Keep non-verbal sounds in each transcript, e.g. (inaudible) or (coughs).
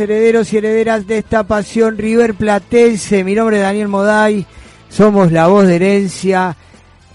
herederos y herederas de esta pasión River Platense. Mi nombre es Daniel Moday, somos la voz de herencia,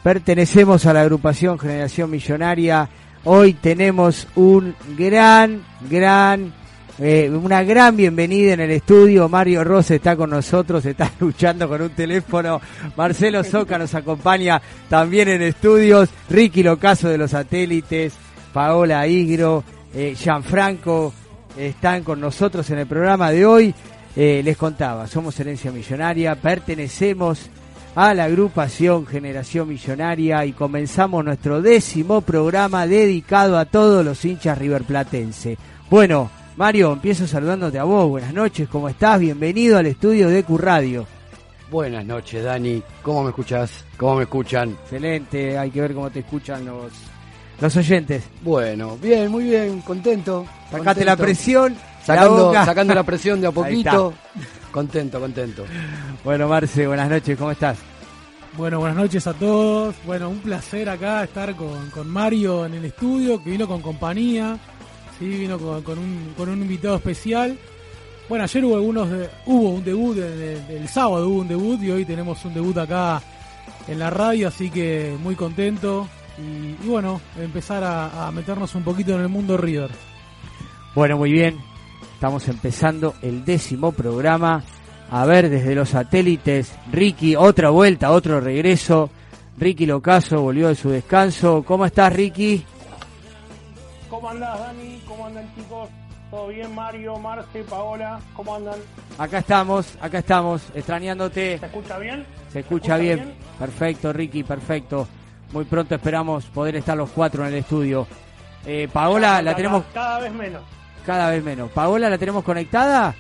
pertenecemos a la agrupación Generación Millonaria. Hoy tenemos un gran, gran, eh, una gran bienvenida en el estudio. Mario Rosa está con nosotros, está (laughs) luchando con un teléfono. Marcelo Soca nos acompaña también en estudios. Ricky Locaso de los satélites, Paola Igro, eh, Gianfranco están con nosotros en el programa de hoy. Eh, les contaba, somos Herencia Millonaria, pertenecemos a la agrupación Generación Millonaria y comenzamos nuestro décimo programa dedicado a todos los hinchas riverplatense. Bueno, Mario, empiezo saludándote a vos. Buenas noches, ¿cómo estás? Bienvenido al estudio de Q Radio. Buenas noches, Dani. ¿Cómo me escuchas? ¿Cómo me escuchan? Excelente, hay que ver cómo te escuchan los, los oyentes. Bueno, bien, muy bien, contento. Sacate la presión. Sacando la, sacando la presión de a (laughs) poquito. Contento, contento. Bueno, Marce, buenas noches, ¿cómo estás? Bueno, buenas noches a todos. Bueno, un placer acá estar con, con Mario en el estudio, que vino con compañía, sí, vino con, con, un, con un invitado especial. Bueno, ayer hubo algunos, de, hubo un debut, el, el, sábado hubo un debut y hoy tenemos un debut acá en la radio, así que muy contento y, y bueno, empezar a, a meternos un poquito en el mundo River. Bueno, muy bien. Estamos empezando el décimo programa. A ver, desde los satélites, Ricky, otra vuelta, otro regreso. Ricky Locaso volvió de su descanso. ¿Cómo estás, Ricky? ¿Cómo andás, Dani? ¿Cómo andan, chicos? ¿Todo bien, Mario, Marce, Paola? ¿Cómo andan? Acá estamos, acá estamos, extrañándote. ¿Se escucha bien? Se escucha, bien? bien. Perfecto, Ricky, perfecto. Muy pronto esperamos poder estar los cuatro en el estudio. Eh, Paola, cada, la tenemos. Cada vez menos. Cada vez menos. Paola, ¿la tenemos conectada?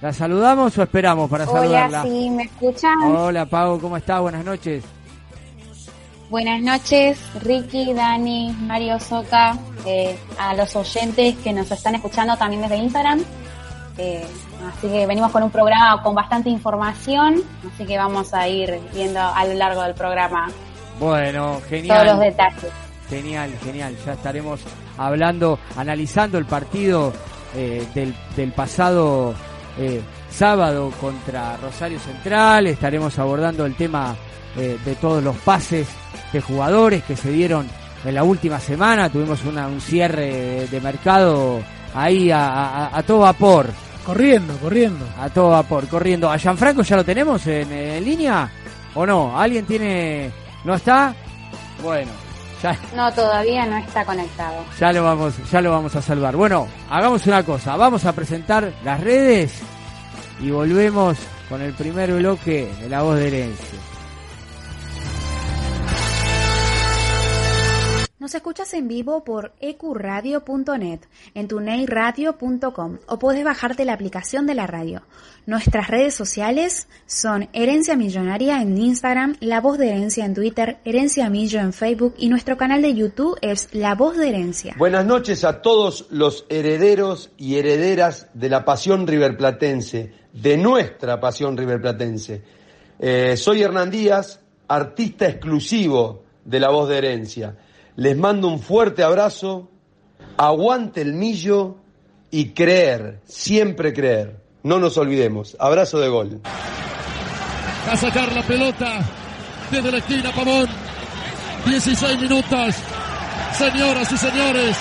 ¿La saludamos o esperamos para Hola, saludarla? sí, ¿me escuchan? Hola, Pau, ¿cómo estás? Buenas noches. Buenas noches, Ricky, Dani, Mario Soca, eh, a los oyentes que nos están escuchando también desde Instagram. Eh, así que venimos con un programa con bastante información, así que vamos a ir viendo a lo largo del programa Bueno, genial. todos los detalles. Genial, genial. Ya estaremos hablando, analizando el partido eh, del, del, pasado eh, sábado contra Rosario Central. Estaremos abordando el tema eh, de todos los pases de jugadores que se dieron en la última semana. Tuvimos una, un cierre de, mercado ahí a, a, a, todo vapor. Corriendo, corriendo. A todo vapor, corriendo. ¿A Gianfranco ya lo tenemos en, en línea? ¿O no? ¿Alguien tiene... ¿No está? Bueno, ya, No, todavía no está conectado. ya lo vamos, ya lo vamos a salvar. Bueno, hagamos una cosa, vamos a presentar las redes y volvemos con el primer bloque de la voz de herencia. Nos escuchas en vivo por ecuradio.net, en tuneiradio.com o puedes bajarte la aplicación de la radio. Nuestras redes sociales son Herencia Millonaria en Instagram, La Voz de Herencia en Twitter, Herencia Millo en Facebook y nuestro canal de YouTube es La Voz de Herencia. Buenas noches a todos los herederos y herederas de la pasión riverplatense, de nuestra pasión riverplatense. Eh, soy Hernán Díaz, artista exclusivo de La Voz de Herencia. Les mando un fuerte abrazo, aguante el millo y creer, siempre creer. No nos olvidemos. Abrazo de gol. A sacar la pelota desde la esquina Pavón. 16 minutos. Señoras y señores.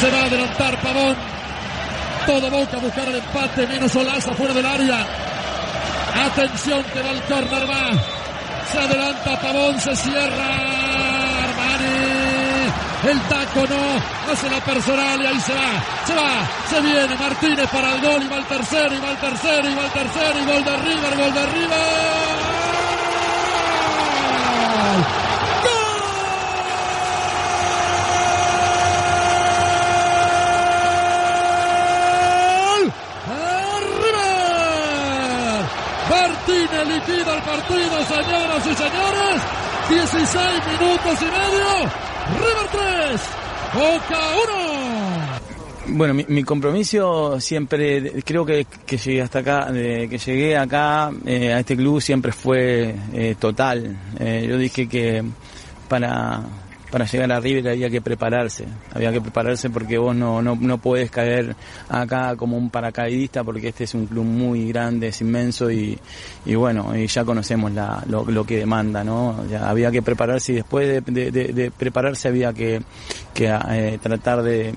Se va a adelantar Pavón. Todo Boca a buscar el empate. Menos Olaza fuera del área. Atención que va el córner va. Se adelanta Pavón, se cierra. Armani. El taco no, hace la personal y ahí se va, se va, se viene Martínez para el gol. Y va el tercero, y va el tercero, y va el tercero, y gol de River, gol de River. ¡Gol! ¡River! Martínez liquida el partido, señoras y señores. 16 minutos y medio. River 3, Boca 1. Bueno, mi, mi, compromiso siempre, creo que, que llegué hasta acá, que llegué acá eh, a este club siempre fue eh, total. Eh, yo dije que para, para llegar a River había que prepararse, había que prepararse porque vos no, no, no puedes caer acá como un paracaidista porque este es un club muy grande, es inmenso y, y bueno, y ya conocemos la, lo, que demanda, ¿no? Había que prepararse y después de, de, de, prepararse había que, que eh, tratar de,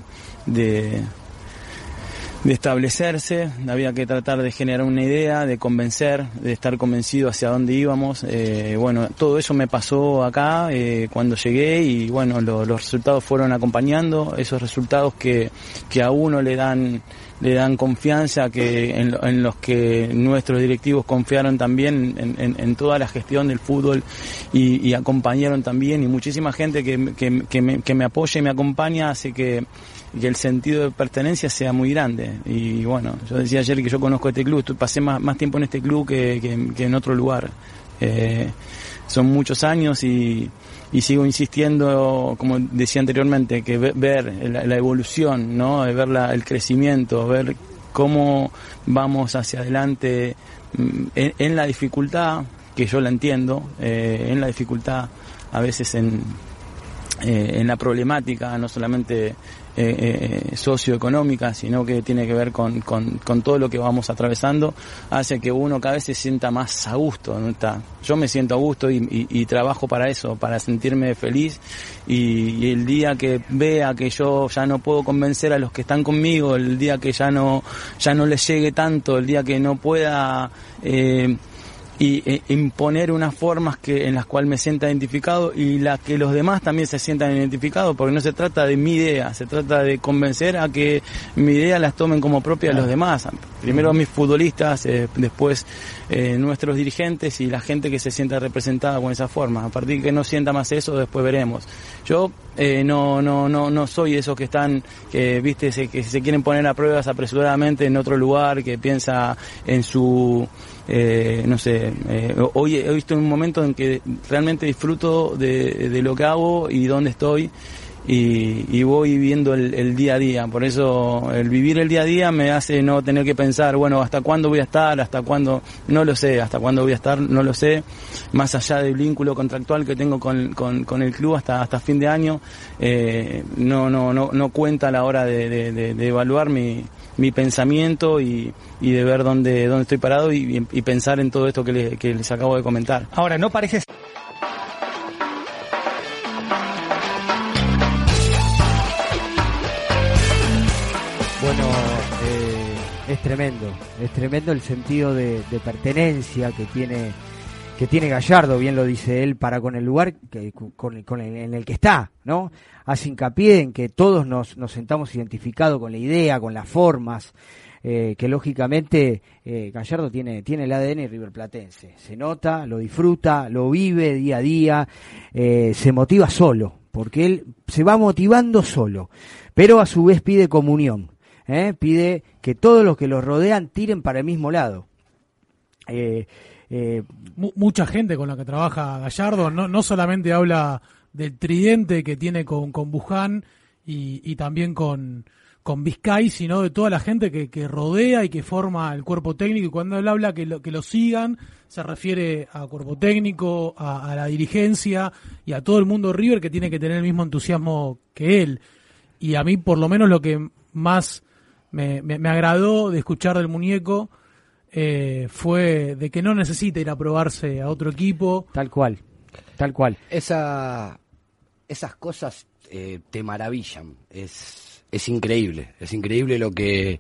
de establecerse, había que tratar de generar una idea, de convencer, de estar convencido hacia dónde íbamos. Eh, bueno, todo eso me pasó acá eh, cuando llegué y bueno, los resultados fueron acompañando, esos resultados que, que a uno le dan le dan confianza que en, los que nuestros directivos confiaron también en, en, toda la gestión del fútbol y, y acompañaron también y muchísima gente que, que, que, me, que me apoya y me acompaña hace que y que el sentido de pertenencia sea muy grande. Y bueno, yo decía ayer que yo conozco este club, pasé más, más tiempo en este club que, que, en otro lugar. Eh, son muchos años y, y, sigo insistiendo, como decía anteriormente, que ver la, evolución, ¿no? ver la, el crecimiento, ver cómo vamos hacia adelante mm, en, la dificultad, que yo la entiendo, eh, en la dificultad a veces en, eh, en la problemática, no solamente eh, eh, socioeconómica, sino que tiene que ver con, con, todo lo que vamos atravesando, hace que uno cada vez se sienta más a gusto. ¿no? Está, yo me siento a gusto y, y, trabajo para eso, para sentirme feliz y, el día que vea que yo ya no puedo convencer a los que están conmigo, el día que ya no, ya no les llegue tanto, el día que no pueda... Eh, y e, imponer unas formas que en las cuales me sienta identificado y la que los demás también se sientan identificados porque no se trata de mi idea se trata de convencer a que mi idea las tomen como propia los demás. Primero mis futbolistas eh, después eh, nuestros dirigentes y la gente que se sienta representada con esa forma a partir de que no sienta más eso después veremos. Yo eh, no no no no soy esos que están que viste se, que se quieren poner a pruebas apresuradamente en otro lugar que piensa en su eh, no sé, eh, hoy he visto un momento en que realmente disfruto de, lo que hago y dónde estoy y, voy viviendo el, el, día a día. Por eso el vivir el día a día me hace no tener que pensar, bueno, hasta cuándo voy a estar, hasta cuándo, no lo sé, hasta cuándo voy a estar, no lo sé. Más allá del vínculo contractual que tengo con, el club hasta, hasta fin de año, eh, no, no, no, no cuenta a la hora de evaluar mi, mi pensamiento y, y de ver dónde, dónde estoy parado y, y pensar en todo esto que, le, que les acabo de comentar. Ahora, no parece Bueno, eh, es tremendo, es tremendo el sentido de, de, pertenencia que tiene que tiene Gallardo, bien lo dice él, para con el lugar con, el, en el que está, ¿no? Hace hincapié en que todos nos, nos sentamos identificados con la idea, con las formas, eh, que lógicamente eh, Gallardo tiene, tiene el ADN riverplatense. Se nota, lo disfruta, lo vive día a día, eh, se motiva solo, porque él se va motivando solo, pero a su vez pide comunión, pide que todos los que lo rodean tiren para el mismo lado. Eh, mucha gente con la que trabaja Gallardo no, no solamente habla del tridente que tiene con, con Buján y, y también con, con Vizcay, sino de toda la gente que, que, rodea y que forma el cuerpo técnico. Y cuando él habla que lo, que lo sigan, se refiere a cuerpo técnico, a, la dirigencia y a todo el mundo River que tiene que tener el mismo entusiasmo que él. Y a mí, por lo menos, lo que más me, me, me agradó de escuchar del muñeco eh, fue de que no necesita ir a probarse a otro equipo. Tal cual, tal cual. Esa, esas cosas eh, te maravillan, es, es increíble, es increíble lo que,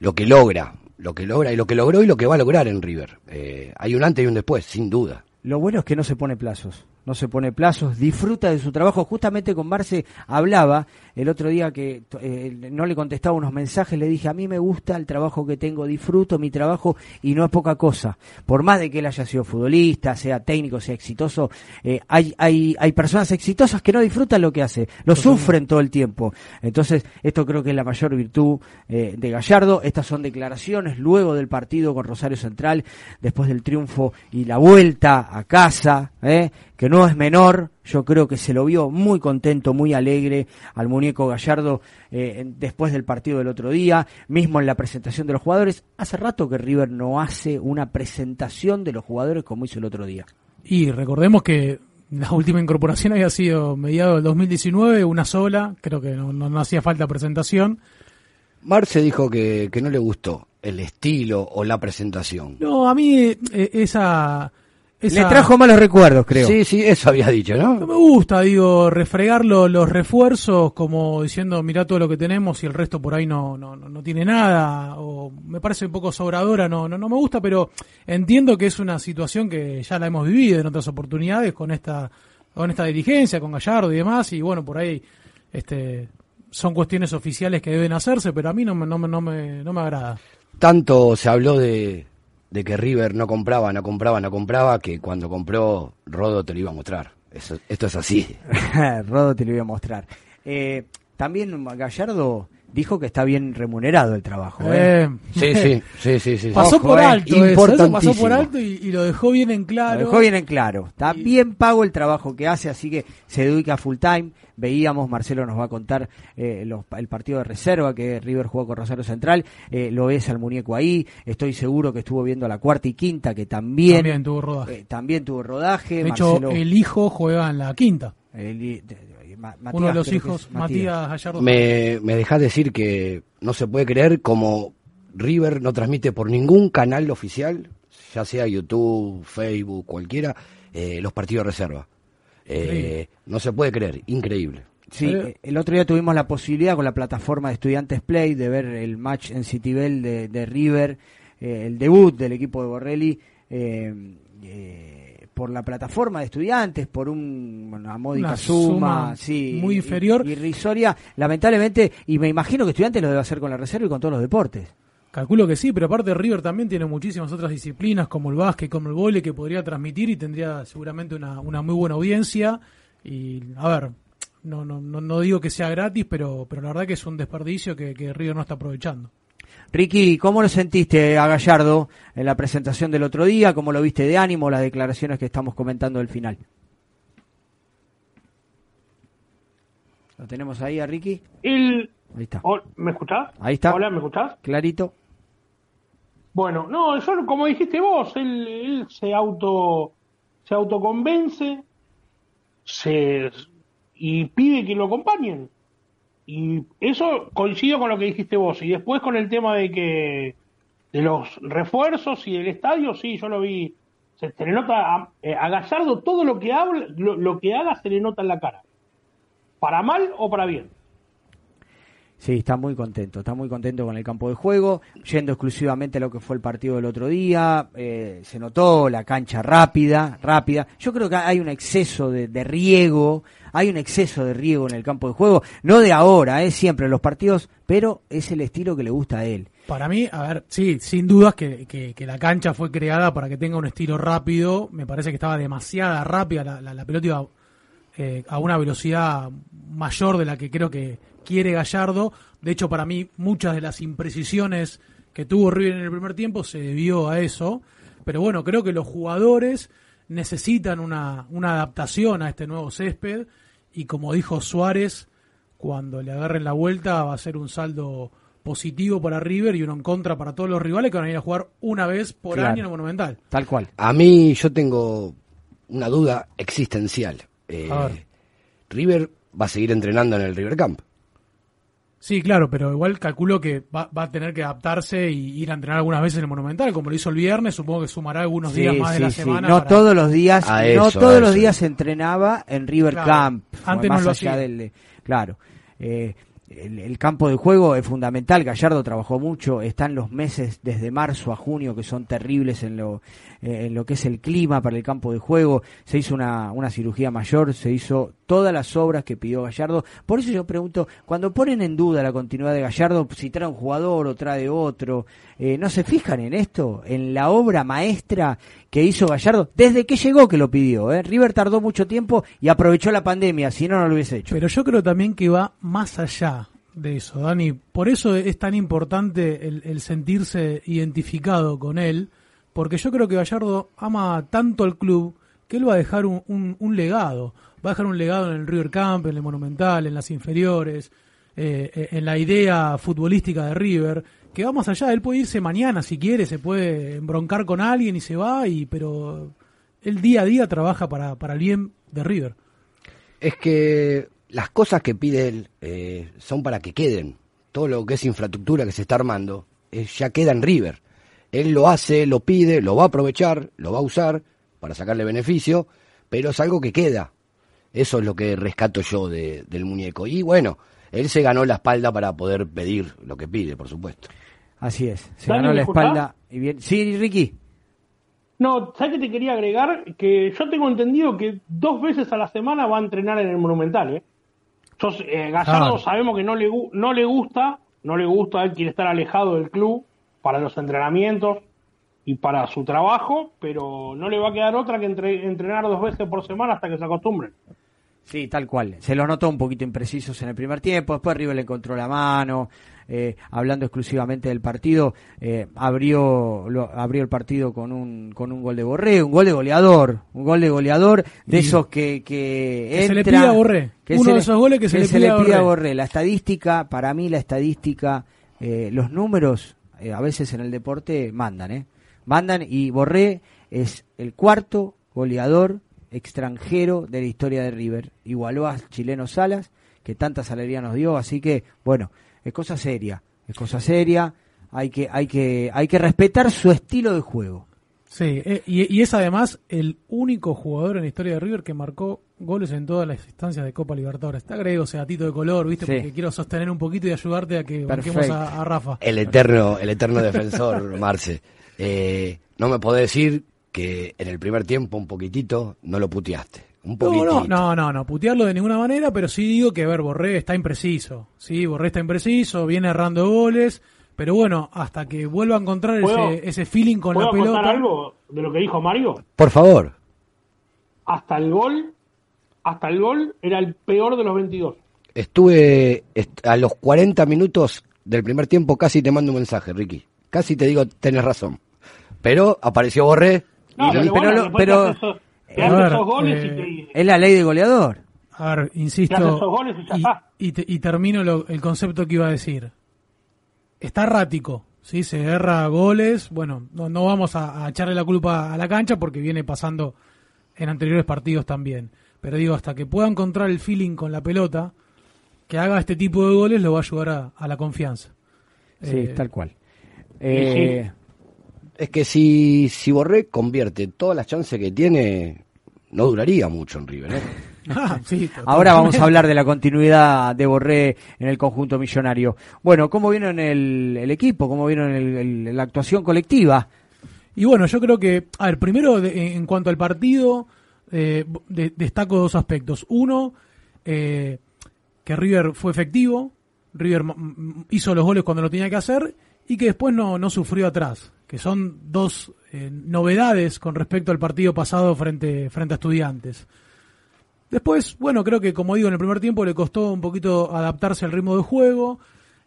lo que logra, lo que logra y lo que logró y lo que va a lograr en River. Eh, hay un antes y un después, sin duda. Lo bueno es que no se pone plazos no se pone plazos, disfruta de su trabajo. Justamente con Marce hablaba el otro día que eh, no le contestaba unos mensajes, le dije, a mí me gusta el trabajo que tengo, disfruto mi trabajo y no es poca cosa. Por más de que él haya sido futbolista, sea técnico, sea exitoso, eh, hay, hay, hay personas exitosas que no disfrutan lo que hace, lo sufren todo el tiempo. Entonces, esto creo que es la mayor virtud eh, de Gallardo. Estas son declaraciones luego del partido con Rosario Central, después del triunfo y la vuelta a casa, eh, que no es menor, yo creo que se lo vio muy contento, muy alegre al muñeco Gallardo eh, después del partido del otro día, mismo en la presentación de los jugadores. Hace rato que River no hace una presentación de los jugadores como hizo el otro día. Y recordemos que la última incorporación había sido mediado del 2019, una sola, creo que no, no, no hacía falta presentación. Marce dijo que, que no le gustó el estilo o la presentación. No, a mí eh, esa, esa... Le trajo malos recuerdos, creo. Sí, sí, eso había dicho, ¿no? No me gusta, digo, refregar lo- los refuerzos como diciendo, mirá todo lo que tenemos y el resto por ahí no, no, no no tiene nada, o me parece un poco sobradora, no, no, no me gusta, pero entiendo que es una situación que ya la hemos vivido en otras oportunidades con esta, con esta dirigencia, con Gallardo y demás, y bueno, por ahí este, son cuestiones oficiales que deben hacerse, pero a mí no me, no me, no me, no me agrada. Tanto se habló de, de que River no compraba, no compraba, no compraba, que cuando compró Rodo te lo iba a mostrar. Eso, esto es así. (laughs) Rodo te lo voy a mostrar. Eh, también Gallardo dijo que está bien remunerado el trabajo. ¿eh? Eh, Sí, sí, sí, sí, sí. Pasó Ojo, por eh, alto eso, eso pasó por alto y, y lo dejó bien en claro. Lo dejó bien en claro. Está bien pago el trabajo que hace, así que se dedica full time. Veíamos, Marcelo nos va a contar eh, los- el partido de reserva que River jugó con Rosario Central. Eh, lo ves al muñeco ahí. Estoy seguro que estuvo viendo la cuarta y quinta, que también, También tuvo rodaje. eh, también tuvo rodaje. De hecho, Marcelo- el hijo juega en la quinta. el- de- de- Ma- Matías, Uno de los hijos, Matías Gallardo. Me, me dejás decir que no se puede creer como River no transmite por ningún canal oficial, ya sea YouTube, Facebook, cualquiera, eh, los partidos de reserva. Eh, no se puede creer, increíble. Sí, Eh, el otro día tuvimos la posibilidad con la plataforma de Estudiantes Play de ver el match en Citibel de, de River, eh, el debut del equipo de Borrelli eh, eh, por la plataforma de Estudiantes, por un- una módica Una suma, suma sí, muy inferior. irrisoria, lamentablemente, y me imagino que Estudiantes lo debe hacer con la reserva y con todos los deportes. Calculo que sí, pero aparte River también tiene muchísimas otras disciplinas como el básquet, como el vóley que podría transmitir y tendría seguramente una, una muy buena audiencia. Y a ver, no, no, no, no digo que sea gratis, pero, pero la verdad que es un desperdicio que, que River no está aprovechando. Ricky, ¿cómo lo sentiste a Gallardo en la presentación del otro día? ¿Cómo lo viste de ánimo, las declaraciones que estamos comentando del final? ¿Lo tenemos ahí a Ricky? El... Ahí está. ¿Me escuchás? Ahí está. Hola, ¿me escuchás? Clarito. Bueno, no, yo como dijiste vos, él, él se auto se autoconvence se, y pide que lo acompañen. Y eso coincido con lo que dijiste vos. Y después con el tema de que de los refuerzos y del estadio, sí, yo lo vi. Se, le nota a, eh, a Gallardo todo lo que habla, lo, que haga se le nota en la cara. Para mal o para bien. Sí, está muy contento, está muy contento con el campo de juego, yendo exclusivamente a lo que fue el partido del otro día, eh, se notó la cancha rápida, rápida. Yo creo que hay un exceso de riego, hay un exceso de riego en el campo de juego, no de ahora, es siempre en los partidos, pero es el estilo que le gusta a él. Para mí, a ver, sí, sin dudas que, que, la cancha fue creada para que tenga un estilo rápido. Me parece que estaba demasiada rápida, la pelota iba eh, a una velocidad mayor de la que creo que quiere Gallardo. De hecho, para mí, muchas de las imprecisiones que tuvo River en el primer tiempo se debió a eso. Pero bueno, creo que los jugadores necesitan una, una adaptación a este nuevo césped. Y como dijo Suárez, cuando le agarren la vuelta va a ser un saldo positivo para River y uno en contra para todos los rivales que van a ir a jugar una vez por Claro. año en el Monumental. Tal cual. A mí yo tengo una duda existencial. Eh. River va a seguir entrenando en el River Camp. Sí, claro, pero igual calculo que va, va a tener que adaptarse y ir a entrenar algunas veces en el Monumental, como lo hizo el viernes, supongo que sumará algunos Sí, días más de la sí. semana. No para- todos los días, A no eso, todos a los días se entrenaba en River Claro. Camp, Antes más no lo allá hacía. del, de- claro. Eh, el, el campo de juego es fundamental. Gallardo trabajó mucho. Están los meses desde marzo a junio que son terribles en lo, eh, en lo que es el clima para el campo de juego. Se hizo una, una cirugía mayor, se hizo todas las obras que pidió Gallardo. Por eso yo pregunto, cuando ponen en duda la continuidad de Gallardo, si trae un jugador o trae otro, eh, ¿no se fijan en esto? En la obra maestra que hizo Gallardo desde que llegó que lo pidió. ¿eh? River tardó mucho tiempo y aprovechó la pandemia, si no, no lo hubiese hecho. Pero yo creo también que va más allá de eso, Dani. Por eso es tan importante el sentirse identificado con él, porque yo creo que Gallardo ama tanto al club que él va a dejar un, legado. Va a dejar un legado en el River Camp, en el Monumental, en las inferiores, eh, eh, en la idea futbolística de River, que va más allá. Él puede irse mañana si quiere, se puede embroncar con alguien y se va, y pero él día a día trabaja para, para el bien de River. Es que las cosas que pide él eh, son para que queden. Todo lo que es infraestructura que se está armando ya queda en River. Él lo hace, lo pide, lo va a aprovechar, lo va a usar para sacarle beneficio, pero es algo que queda. Eso es lo que rescato yo de- del muñeco. Y bueno, él se ganó la espalda para poder pedir lo que pide, por supuesto. Así es. Se ganó ¿me la espalda. Y bien. Sí, Ricky. No, ¿sabes qué te quería agregar? Que yo tengo entendido que dos veces a la semana va a entrenar en el Monumental, ¿eh? Yo, eh, Gallardo Claro. sabemos que no le, no le gusta, no le gusta, él quiere estar alejado del club para los entrenamientos y para su trabajo, pero no le va a quedar otra que entre- entrenar dos veces por semana hasta que se acostumbren. Sí, tal cual. Se los notó un poquito imprecisos en el primer tiempo. Después River le encontró la mano. eh, hablando exclusivamente del partido, eh, abrió lo- abrió el partido con un con un gol de Borré, un gol de goleador, un gol de goleador de Y- esos que que, Que se le pide a Borré. que Uno de le- esos goles que se le pide a pide a Borré. Borré. La estadística, para mí la estadística, eh, los números eh, a veces en el deporte mandan, ¿eh? Mandan y Borré es el cuarto goleador extranjero de la historia de River. Igualó a Chileno Salas, que tantas alegrías nos dio, así que, bueno, es cosa seria, es cosa seria, hay que, hay que, hay que respetar su estilo de juego. Sí, eh, y, y es además el único jugador en la historia de River que marcó goles en todas las instancias de Copa Libertadores. Te agrego ese gatito de color, ¿viste? Sí. Porque quiero sostener un poquito y ayudarte a que banquemos a, a Rafa. El eterno, el eterno defensor, (laughs) Marce. Eh, no me podés decir que en el primer tiempo un poquitito no lo puteaste. Un No, poquitito. no, no, no, no, putearlo de ninguna manera, pero sí digo que, a ver, Borré está impreciso. Sí, Borré está impreciso, viene errando goles, pero bueno, hasta que vuelva a encontrar ¿Puedo- ese, ese feeling con ¿Puedo la pelota. contar algo de lo que dijo Mario? Por favor. Hasta el gol, hasta el gol era el peor de los 22. Estuve est- a los 40 minutos del primer tiempo casi te mando un mensaje, Ricky. Casi te digo, tenés razón. Pero apareció Borré. No, y lo- pero, pero bueno, lo- después pero- eh, y te- Es la ley de goleador. A ver, Te hace insisto, y ya y, y te- y termino lo- el concepto que iba a decir. Está errático, ¿sí? Se erra goles. Bueno, no, no vamos a, a echarle la culpa a la cancha porque viene pasando en anteriores partidos también. Pero digo, hasta que pueda encontrar el feeling con la pelota, que haga este tipo de goles lo va a ayudar a, a la confianza. Sí, Eh, tal cual. Eh, Es que si, si Borré convierte todas las chances que tiene, no duraría mucho en River. ¿eh? Ah, (laughs) sí, Ahora vamos a hablar de la continuidad de Borré en el conjunto millonario. Bueno, ¿cómo vieron el, el equipo? ¿Cómo vieron el- el- la actuación colectiva? Y bueno, yo creo que, a ver, primero de- en cuanto al partido, eh, de- destaco dos aspectos. Uno, eh, que River fue efectivo, River hizo los goles cuando lo tenía que hacer y que después no, no sufrió atrás, que son dos eh, novedades con respecto al partido pasado frente, frente a estudiantes. Después, bueno, creo que como digo, en el primer tiempo le costó un poquito adaptarse al ritmo de juego.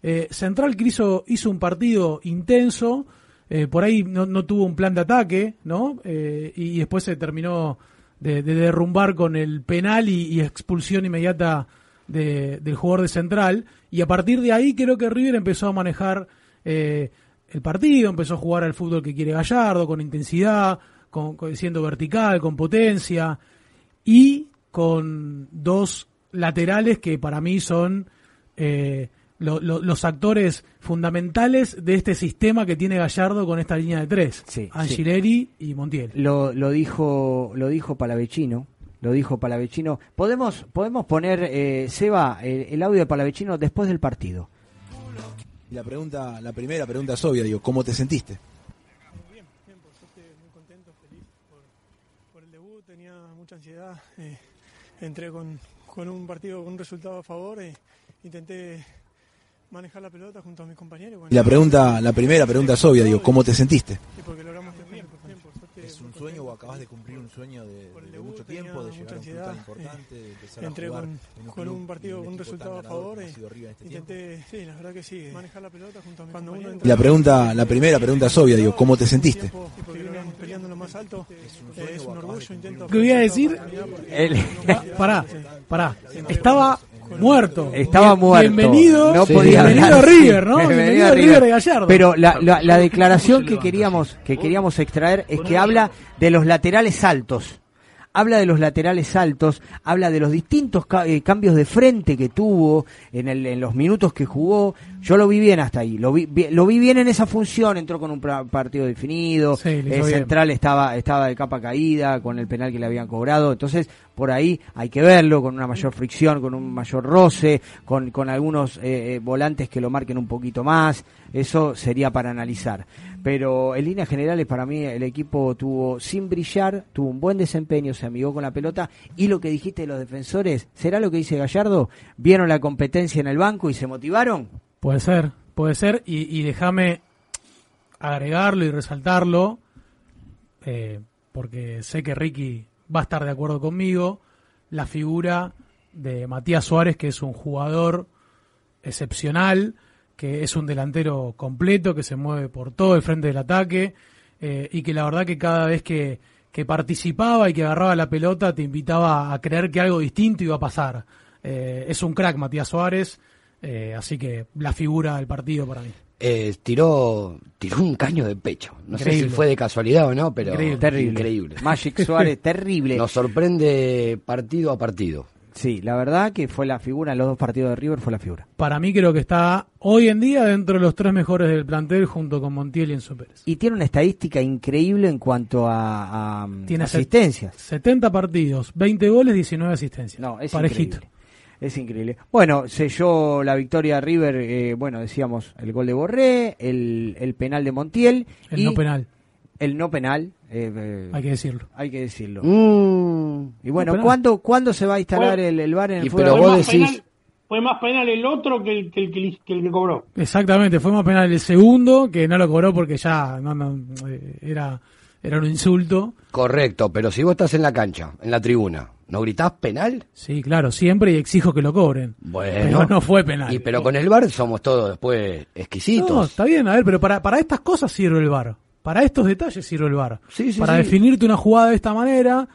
Eh, Central hizo, hizo un partido intenso, eh, por ahí no, no tuvo un plan de ataque, ¿no? Eh, y después se terminó de, de derrumbar con el penal y, expulsión inmediata de- del jugador de Central. Y a partir de ahí creo que River empezó a manejar el partido, empezó a jugar al fútbol que quiere Gallardo, con intensidad, con- siendo vertical, con potencia y con dos laterales que para mí son eh, lo- lo- los actores fundamentales de este sistema que tiene Gallardo con esta línea de tres, Sí, Angileri y Montiel. Lo, lo dijo lo dijo Palavecino. Lo dijo Palavecino. Podemos podemos poner eh, Seba el, el audio de Palavecino después del partido. La pregunta, la primera pregunta es obvia, digo, ¿cómo te sentiste? Bien, bien, por suerte muy contento, feliz por, por el debut, tenía mucha ansiedad, eh, entré con, con un partido, con un resultado a favor, e intenté manejar la pelota junto a mis compañeros. bueno, La pregunta, la primera pregunta es obvia, digo, ¿cómo te sentiste? y porque logramos bien, suerte. ¿Es un sueño o acabas de cumplir un sueño de, de debut mucho tiempo, de mucha llegar a un club tan ansiedad, importante, de empezar Entré a jugar con, en un con club un partido, un resultado a favor. e en este intenté, sí, la verdad que sí, manejar la pelota junto a mis Cuando uno La pregunta, la primera pregunta es obvia, digo, ¿cómo te sentiste? Peleando lo más alto, eh, es un orgullo, intento... ¿Qué voy a decir? (laughs) Pará, pará. Estaba muerto. Estaba Bien- muerto. Bienvenido, no Sí. podía bienvenido hablar, River. ¿no? (laughs) Bienvenido a River de Gallardo. Pero la, la- la declaración que queríamos, que queríamos extraer es que habla de los laterales altos. Habla de los laterales altos, habla de los distintos ca- eh, cambios de frente que tuvo en, el- en los minutos que jugó. Yo lo vi bien hasta ahí, lo vi, bien- lo vi bien en esa función, entró con un partido definido, Sí, bien. central estaba, estaba de capa caída con el penal que le habían cobrado, entonces por ahí hay que verlo con una mayor fricción, con un mayor roce, con, con algunos eh, eh, volantes que lo marquen un poquito más, eso sería para analizar. Pero en líneas generales para mí el equipo tuvo sin brillar, tuvo un buen desempeño, se amigó con la pelota y lo que dijiste de los defensores, ¿será lo que dice Gallardo? ¿Vieron la competencia en el banco y se motivaron? Puede ser, puede ser, y, y déjame agregarlo y resaltarlo, eh, porque sé que Ricky va a estar de acuerdo conmigo, la figura de Matías Suárez, que es un jugador excepcional, que es un delantero completo, que se mueve por todo el frente del ataque, eh, y que la verdad que cada vez que, que participaba y que agarraba la pelota te invitaba a creer que algo distinto iba a pasar. Eh, es un crack Matías Suárez, eh, así que la figura del partido para mí. Eh, tiró, tiró un caño de pecho. No sé si fue de casualidad o no, pero Increíble. Terrible. increíble. Magic Suárez, (laughs) terrible. Nos sorprende partido a partido. Sí, la verdad que fue la figura en los dos partidos de River, fue la figura. Para mí creo que está hoy en día dentro de los tres mejores del plantel junto con Montiel y Enzo Pérez. Y tiene una estadística increíble en cuanto a, a, Tiene asistencias. 70 partidos, 20 goles, 19 asistencias. No, es Parejito. increíble. Es increíble. Bueno, selló la victoria de River, eh, bueno, decíamos, el gol de Borré, el, el penal de Montiel. El y no penal, El no penal. eh, eh, hay que decirlo. hay que decirlo. Mm. Y bueno, No. ¿cuándo, ¿cuándo se va a instalar el, el VAR en el Y fútbol? pero fue, vos más decís- penal, fue más penal el otro que el que, el, que, el- que el que cobró. Exactamente, fue más penal el segundo, que no lo cobró porque ya no, no, eh, era, era un insulto. Correcto, pero si vos estás en la cancha, en la tribuna, ¿no gritás penal? Sí, claro, siempre y exijo que lo cobren. Bueno. Pero no fue penal. Y pero con el bar somos todos después No, exquisitos. está bien, a ver, pero para, para estas cosas sirve el VAR. Para estos detalles sirve el VAR. Sí, sí, para sí. definirte una jugada de esta manera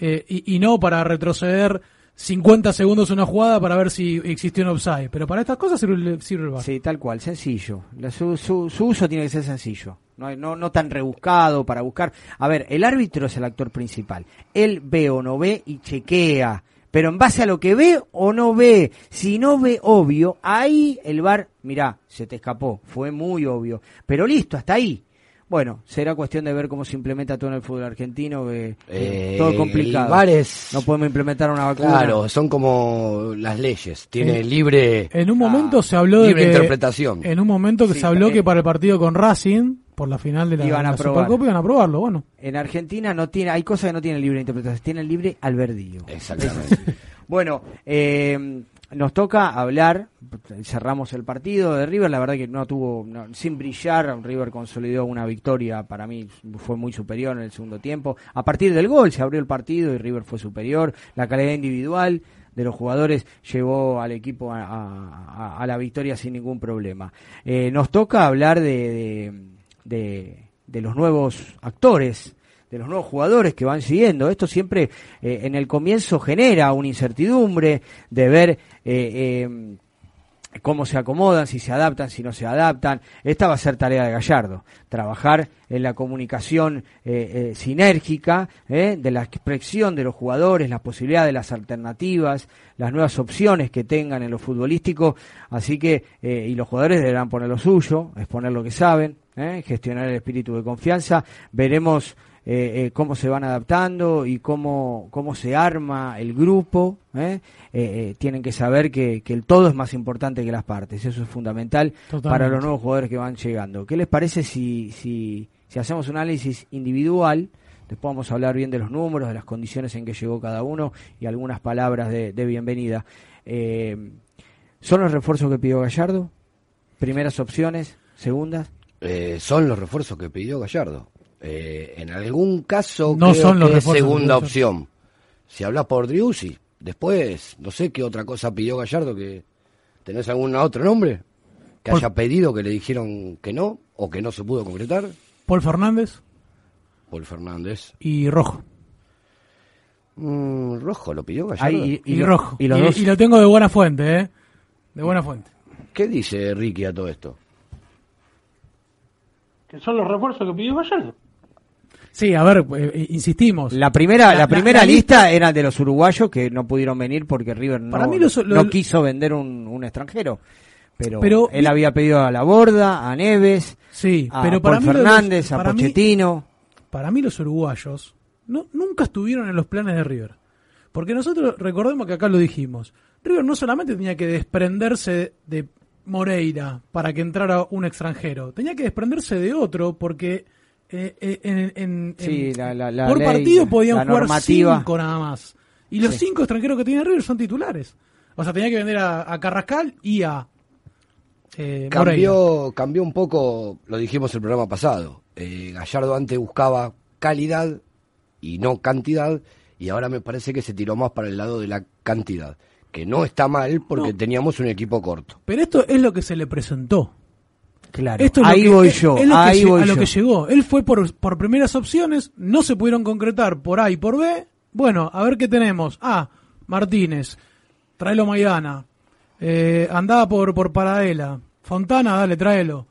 eh, y, y no para retroceder 50 segundos una jugada para ver si existió un offside. Pero para estas cosas sirve, el- sirve el VAR. Sí, tal cual, sencillo. Su, su uso tiene que ser sencillo, no, hay- no, no tan rebuscado para buscar. A ver, el árbitro es el actor principal. Él ve o no ve y chequea. Pero en base a lo que ve o no ve, si no ve obvio, ahí el VAR, mirá, se te escapó, fue muy obvio. Pero listo, hasta ahí. Bueno, será cuestión de ver cómo se implementa todo en el fútbol argentino, que Eh, todo complicado. el VAR es- No podemos implementar una vacuna. Claro, son como las leyes, tiene libre En un momento se habló de libre que, interpretación. En un momento que Sí, se habló que para el partido con Racing, por la final de la, Iban a la. Supercopa, iban a probarlo. Bueno, En Argentina no tiene, hay cosas que no tienen libre interpretación, tienen libre albedrío. Exactamente. (laughs) Bueno, eh, nos toca hablar, cerramos el partido de River, la verdad que no tuvo, no, sin brillar, River consolidó una victoria, para mí fue muy superior en el segundo tiempo. A partir del gol se abrió el partido y River fue superior, la calidad individual de los jugadores llevó al equipo a, a- a la victoria sin ningún problema. Eh, nos toca hablar de, de, de- los nuevos actores de los nuevos jugadores que van siguiendo. Esto siempre eh, en el comienzo genera una incertidumbre de ver eh, eh, cómo se acomodan, si se adaptan, si no se adaptan. Esta va a ser tarea de Gallardo, trabajar en la comunicación eh, sinérgica, de la expresión de los jugadores, las posibilidades, las alternativas, las nuevas opciones que tengan en lo futbolístico. Así que, y los jugadores deberán poner lo suyo, exponer lo que saben, eh, gestionar el espíritu de confianza. Veremos eh, eh, cómo se van adaptando y cómo, cómo se arma el grupo. ¿eh? Eh, eh, tienen que saber que, que el todo es más importante que las partes. Eso es fundamental Totalmente. para los nuevos jugadores que van llegando. ¿Qué les parece si, si, si hacemos un análisis individual? Después vamos a hablar bien de los números, de las condiciones en que llegó cada uno y algunas palabras de, de bienvenida. ¿Son los refuerzos que pidió Gallardo? ¿Primeras opciones? ¿Segundas? Eh, son los refuerzos que pidió Gallardo. Eh, en algún caso No creo son los que es segunda opción. Si hablas por Driussi, después no sé qué otra cosa pidió Gallardo que tenés algún otro nombre que haya pedido que le dijeron que no o que no se pudo concretar. Paul Fernández Paul Fernández. y Rojo. Mm, rojo, lo pidió Gallardo. Y, rojo. y los y, dos- y lo tengo de buena fuente, ¿eh? De buena fuente. ¿Qué dice Ricky a todo esto? Que son los refuerzos que pidió Gallardo. Sí, a ver, eh, insistimos. La primera, la, La- primera la- la lista, era de los uruguayos que no pudieron venir porque River no, Para mí los- no los- quiso vender un, un extranjero. Pero, Pero- él había pedido a La Borda, a Neves, Sí, a pero Paul los- Fernández, a mí- Pochettino. para mí los uruguayos no, nunca estuvieron en los planes de River. Porque nosotros, recordemos que acá lo dijimos, River no solamente tenía que desprenderse de Moreira para que entrara un extranjero, tenía que desprenderse de otro porque eh, eh, en, en- Sí, en- la- la- la por ley, partido podían jugar normativa. cinco nada más. Y los Sí. cinco extranjeros que tiene River son titulares. O sea, tenía que vender a, a Carrascal y a eh, Moreira. Cambió, cambió un poco, lo dijimos el programa pasado. Eh, Gallardo antes buscaba calidad y no cantidad, y ahora me parece que se tiró más para el lado de la cantidad. Que no está mal porque No. teníamos un equipo corto. Pero esto es lo que se le presentó. Claro, Esto es lo ahí que- voy es- yo, es lo que ahí voy a lo yo. que llegó. Él fue por, por primeras opciones, no se pudieron concretar por A y por B. Bueno, a ver qué tenemos. A, Martínez, tráelo Maidana, eh, andaba por, por Paradela, Fontana, dale, tráelo.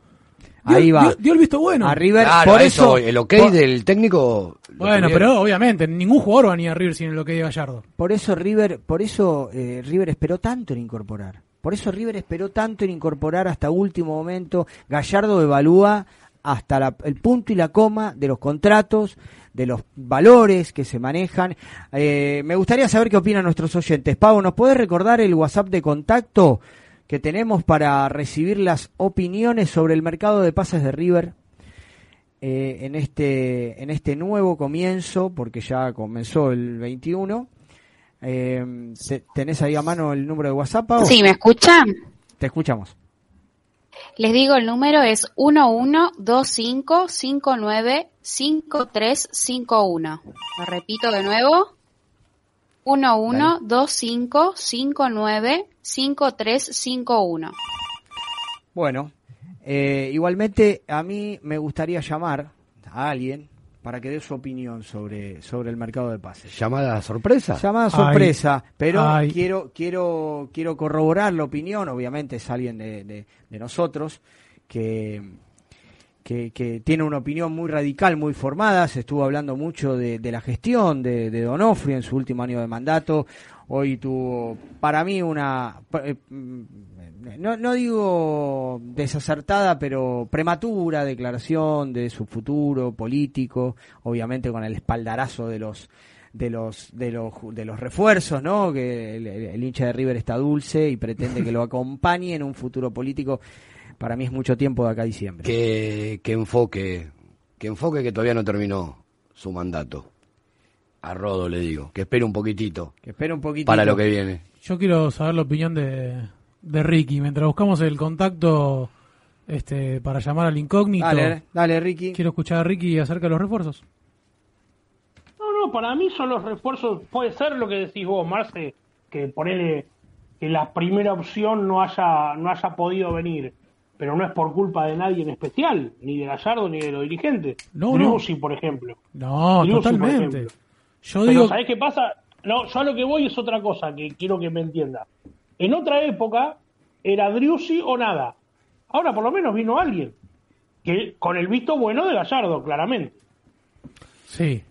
Dio- Ahí va. Dio, dio el visto bueno. A River, Claro, por eso, el ok por, del técnico. Bueno, pero obviamente, ningún jugador va a ni a River sin lo que diga Gallardo. por eso River, por eso eh, River esperó tanto en incorporar. Por eso River esperó tanto en incorporar hasta último momento. Gallardo evalúa hasta la- el punto y la coma de los contratos, de los valores que se manejan. Eh, me gustaría saber qué opinan nuestros oyentes. Pau, ¿nos puedes recordar el WhatsApp de contacto que tenemos para recibir las opiniones sobre el mercado de pases de River? eh, en este en este nuevo comienzo, porque ya comenzó el 21. Eh, ¿Tenés ahí a mano el número de WhatsApp? Sí, ¿me escuchan? Te escuchamos. Les digo, el número es 1125595351. Lo repito de nuevo. 1125595351. Bueno, eh, igualmente a mí me gustaría llamar a alguien para que dé su opinión sobre, sobre el mercado de pases. ¿Llamada sorpresa? Llamada sorpresa, pero Ay. quiero quiero quiero corroborar la opinión, obviamente es alguien de, de- de nosotros que, que, que tiene una opinión muy radical, muy formada, se estuvo hablando mucho de, de la gestión de, de Donofrio en su último año de mandato, hoy tuvo para mí una, eh, mm, no, no digo desacertada, pero prematura declaración de su futuro político, obviamente con el espaldarazo de los de los de los de los refuerzos, ¿no? Que el, hincha de River está dulce y pretende que lo acompañe en un futuro político. Para mí es mucho tiempo de acá a diciembre. Que, que enfoque, que enfoque que todavía no terminó su mandato. A Rodo le digo, que espere un poquitito Que espera un poquitito. para lo que viene. Yo quiero saber la opinión de, de Ricky. Mientras buscamos el contacto este, para llamar al incógnito, Dale, dale, Ricky. quiero escuchar a Ricky acerca de los refuerzos. No, no, para mí son los refuerzos, puede ser lo que decís vos, Marce, que ponele que la primera opción no haya, no haya podido venir, pero no es por culpa de nadie en especial, ni de Gallardo ni de los dirigentes. No, Driussi, por ejemplo. No, Driussi, por totalmente. ejemplo. Yo Pero digo, ¿sabés qué pasa? No, yo a lo que voy es otra cosa que quiero que me entienda. En otra época era Driussi o nada. Ahora por lo menos vino alguien. Que con el visto bueno de Gallardo, claramente. sí.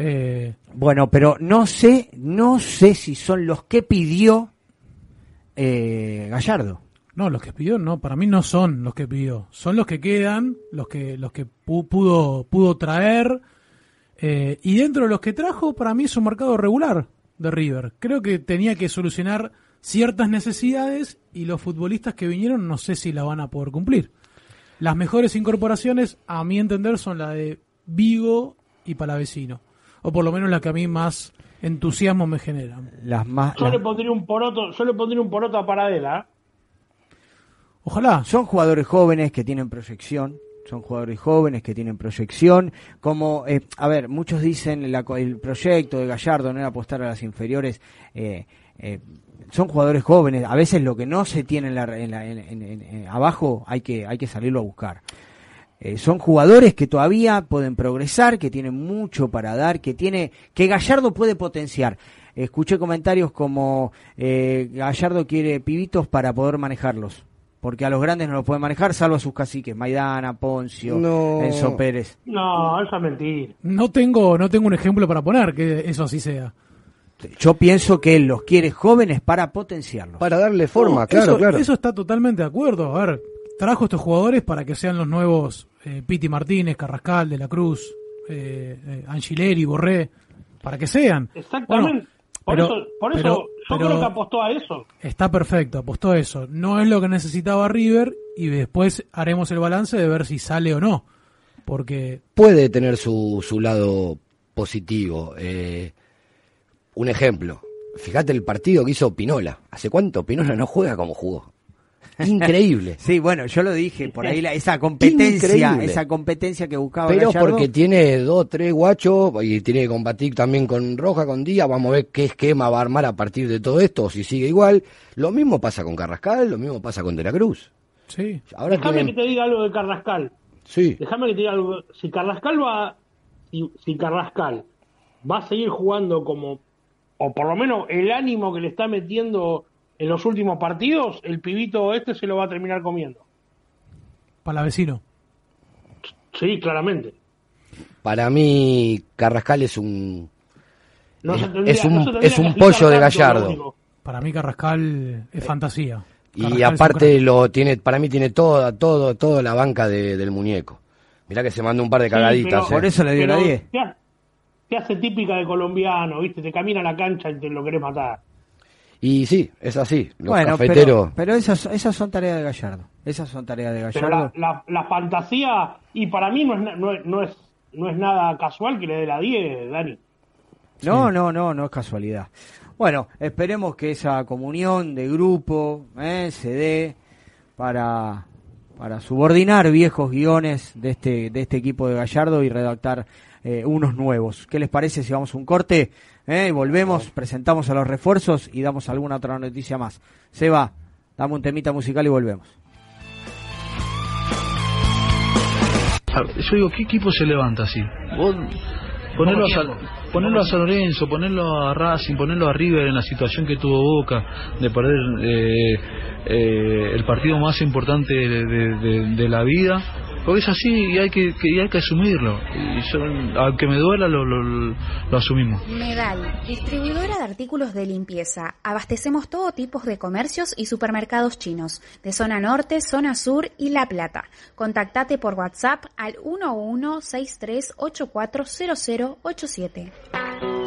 Eh, Bueno, pero no sé, no sé si son los que pidió eh, Gallardo. no, los que pidió, no, para mí no son los que pidió. Son los que quedan, los que, los que pu- pudo, pudo traer. Eh, y dentro de los que trajo, para mí es un mercado regular de River. Creo que tenía que solucionar ciertas necesidades y los futbolistas que vinieron no sé si la van a poder cumplir. Las mejores incorporaciones, a mi entender, son la de Vigo y Palavecino. O por lo menos la que a mí más entusiasmo me generan. Las más, Yo las- le pondría un poroto, yo le pondría un poroto a Paradela. ¿eh? Ojalá. son jugadores jóvenes que tienen proyección. Son jugadores jóvenes que tienen proyección. Como, eh, a ver, muchos dicen el proyecto de Gallardo no era apostar a las inferiores. eh, eh, son jugadores jóvenes. A veces lo que no se tiene en la, en la- en- abajo hay que, hay que salirlo a buscar. son jugadores que todavía pueden progresar, que tienen mucho para dar, que tiene, que Gallardo puede potenciar. Escuché comentarios como Gallardo quiere pibitos para poder manejarlos, porque a los grandes no los puede manejar, salvo a sus caciques, Maidana, Poncio, No. Enzo Pérez. No, eso es mentira. No tengo, no tengo un ejemplo para poner que eso así sea. Yo pienso que él los quiere jóvenes para potenciarlos. Para darle forma, No, claro, eso, claro. Eso está totalmente de acuerdo. A ver, trajo estos jugadores para que sean los nuevos eh, Piti Martínez, Carrascal, De la Cruz, eh, eh, Angileri, Borré, para que sean. Exactamente. Bueno, por pero- eso, por pero- eso yo pero- creo que apostó a eso. Está perfecto, apostó eso. No es lo que necesitaba River y después haremos el balance de ver si sale o no. Porque puede tener su, su lado positivo. Eh, un ejemplo, fíjate el partido que hizo Pinola. ¿Hace cuánto Pinola no juega como jugó? Increíble. (laughs) Sí, bueno, yo lo dije, por ahí la- esa competencia, Increíble. esa competencia que buscaba Pero Gallardo. porque tiene dos, tres guachos y tiene que combatir también con Roja, con Díaz. Vamos a ver qué esquema va a armar a partir de todo esto, o si sigue igual. Lo mismo pasa con Carrascal, lo mismo pasa con De la Cruz. Sí. Ahora Déjame tienen- que te diga algo de Carrascal. Sí. Déjame que te diga algo. Si Carrascal va, si, si Carrascal va a seguir jugando como, o por lo menos el ánimo que le está metiendo en los últimos partidos, el pibito este se lo va a terminar comiendo. para la vecino. Sí, claramente. Para mí, Carrascal es un. No es, se tendría- es un, no es un pollo de Gallardo. Para mí Carrascal es fantasía. Y Carrascal aparte lo tiene, para mí tiene toda, todo, toda la banca de- del muñeco. Mirá que se mandó un par de Sí, cagaditas. pero- eh. Por eso le dio la pero 10. Se hace, se hace típica de colombiano, ¿viste? Te camina a la cancha y te lo querés matar. Y sí, es así. Los bueno, cafeteros. pero, pero esas, esas son tareas de Gallardo. Esas son tareas de Pero Gallardo. la, la, la fantasía, y para mí no es, no, es, no, es, no es nada casual que le dé la 10, Dani. No, no, no, no es casualidad. Bueno, esperemos que esa comunión de grupo eh, se dé para, para subordinar viejos guiones de este, de este equipo de Gallardo y redactar eh, unos nuevos. ¿Qué les parece si vamos a un corte? Eh, y volvemos, presentamos a los refuerzos y damos alguna otra noticia más. Se va, dame un temita musical y volvemos. A- Yo digo, ¿qué equipo se levanta así? Ponerlo a, San, Lorenzo, ponerlo a Racing, ponerlo a River en la situación que tuvo Boca de perder eh, eh, el partido más importante de la vida. Porque es así y hay que, que- y hay que asumirlo. Y yo, aunque me duela, lo, lo- lo asumimos. Medal, distribuidora de artículos de limpieza. Abastecemos todo tipo de comercios y supermercados chinos, de zona norte, zona sur y La Plata. Contactate por WhatsApp al 1163840087.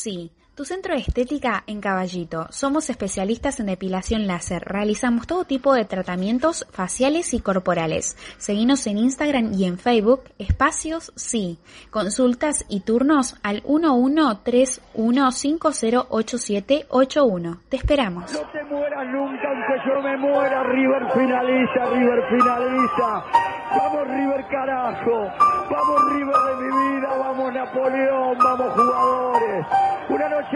Espacio Sí, tu centro de estética en Caballito. Somos especialistas en depilación láser. Realizamos todo tipo de tratamientos faciales y corporales. Seguinos en Instagram y en Facebook, Espacios Sí. Consultas y turnos al 1131508781. Te esperamos. No te mueras nunca, aunque yo me muera. River finalista, River finalista. Vamos River carajo. Vamos River de mi vida. Vamos Napoleón. Vamos jugadores.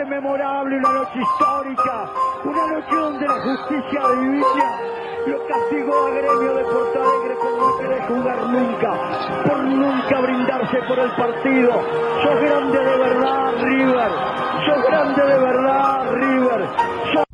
Memorable, una noche histórica. Una noche donde la justicia divina lo castigó a gremio de Porto Alegre por no querer jugar nunca. Por nunca brindarse por el partido. Sos grande de verdad, River. Sos grande de verdad, River. Sos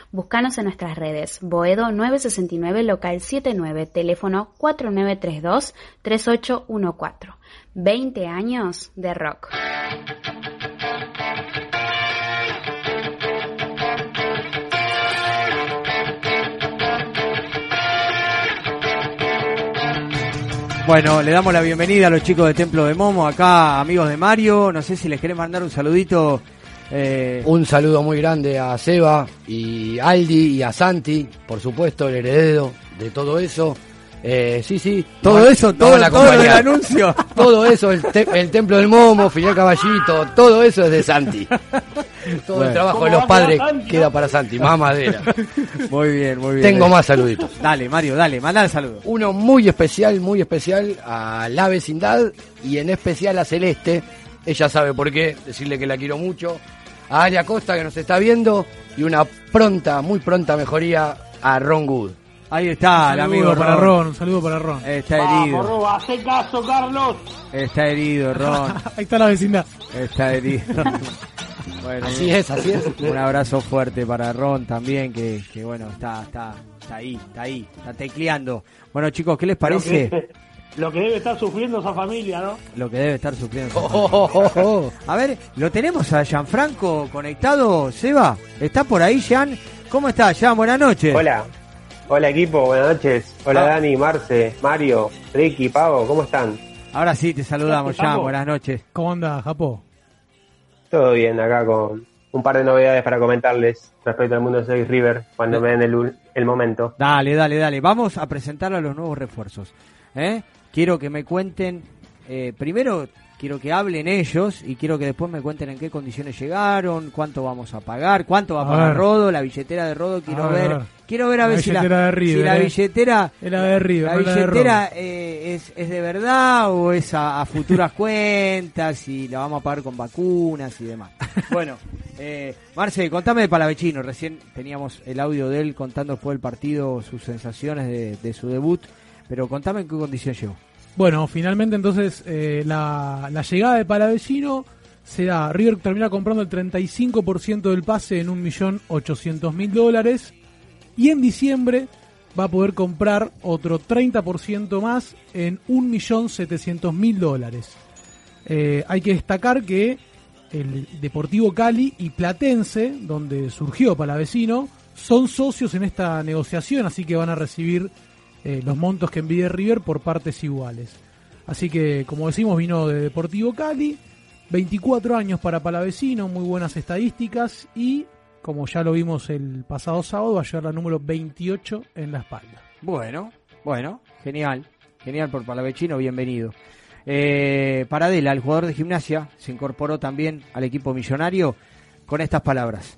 Búscanos en nuestras redes. Boedo 969 local 79, teléfono 4932 3814. 20 años de rock. Bueno, le damos la bienvenida a los chicos de Templo de Momo, acá amigos de Mario. No sé si les querés mandar un saludito. Eh, Un saludo muy grande a Seba y Aldi y a Santi, por supuesto, el heredero de todo eso. Eh, sí, sí. Todo eso, todo- van a todo el anuncio. (laughs) Todo eso, el, te- el templo del Momo, Filial Caballito, todo eso es de Santi. (laughs) Todo Bueno. el trabajo ¿Cómo de los padres Santi, queda para Santi, más madera. (laughs) Muy bien, muy bien. Tengo más saluditos. Dale, Mario, dale, manda el saludo. Uno muy especial, muy especial a la vecindad y en especial a Celeste. Ella sabe por qué, decirle que la quiero mucho. A Aria Costa que nos está viendo y una pronta, muy pronta mejoría a Ron Good. Ahí está, el amigo para Ron. Ron, un saludo para Ron. Está Vamos, herido, Roba, hace caso, Carlos. está herido, Ron. (laughs) Ahí está la vecindad. Está herido. (laughs) Bueno, Así es, así es. Un abrazo fuerte para Ron también, que, que bueno, está, está, está ahí, está ahí, está tecleando. Bueno chicos, ¿qué les parece? Lo que, debe estar sufriendo esa familia, ¿no? Lo que debe estar sufriendo. Oh, oh, oh, oh. A ver, ¿lo tenemos a Gianfranco conectado, Seba? ¿Está por ahí, Jean? ¿Cómo está, Jean? Buenas noches. Hola, hola equipo, buenas noches. Hola Ah. Dani, Marce, Mario, Ricky, Pavo, ¿cómo están? Ahora sí, te saludamos. Paco. Buenas noches. ¿Cómo anda, Japó? Todo bien acá con un par de novedades para comentarles respecto al mundo 6 River cuando me den el, el momento. Dale, dale, dale. Vamos a presentar a los nuevos refuerzos. ¿eh? Quiero que me cuenten, eh, primero quiero que hablen ellos y quiero que después me cuenten en qué condiciones llegaron, cuánto vamos a pagar, cuánto va a A pagar ver. Rodo, la billetera de Rodo, quiero A ver, quiero ver a ver si la, billetera de River, si la eh. billetera, Es la de River, la no la de billetera eh, es, es de verdad o es a, a futuras (laughs) cuentas y la vamos a pagar con vacunas y demás. (laughs) Bueno, eh, Marce, contame de Palavecino. Recién teníamos el audio de él contando después del partido sus sensaciones de, de su debut, pero contame en qué condición llegó. Bueno, finalmente entonces eh, la, la llegada de Palavecino se da. River termina comprando el 35% del pase en 1.800.000 dólares y en diciembre va a poder comprar otro 30% más en 1.700.000 dólares. Eh, hay que destacar que el Deportivo Cali y Platense, donde surgió Palavecino, son socios en esta negociación, así que van a recibir eh, los montos que envíe River por partes iguales. Así que, como decimos, vino de Deportivo Cali, 24 años para Palavecino, muy buenas estadísticas y, como ya lo vimos el pasado sábado, va a llegar la número 28 en la espalda. Bueno, bueno, genial, genial por Palavecino, bienvenido. Eh, Paradela, el jugador de gimnasia, se incorporó también al equipo millonario con estas palabras.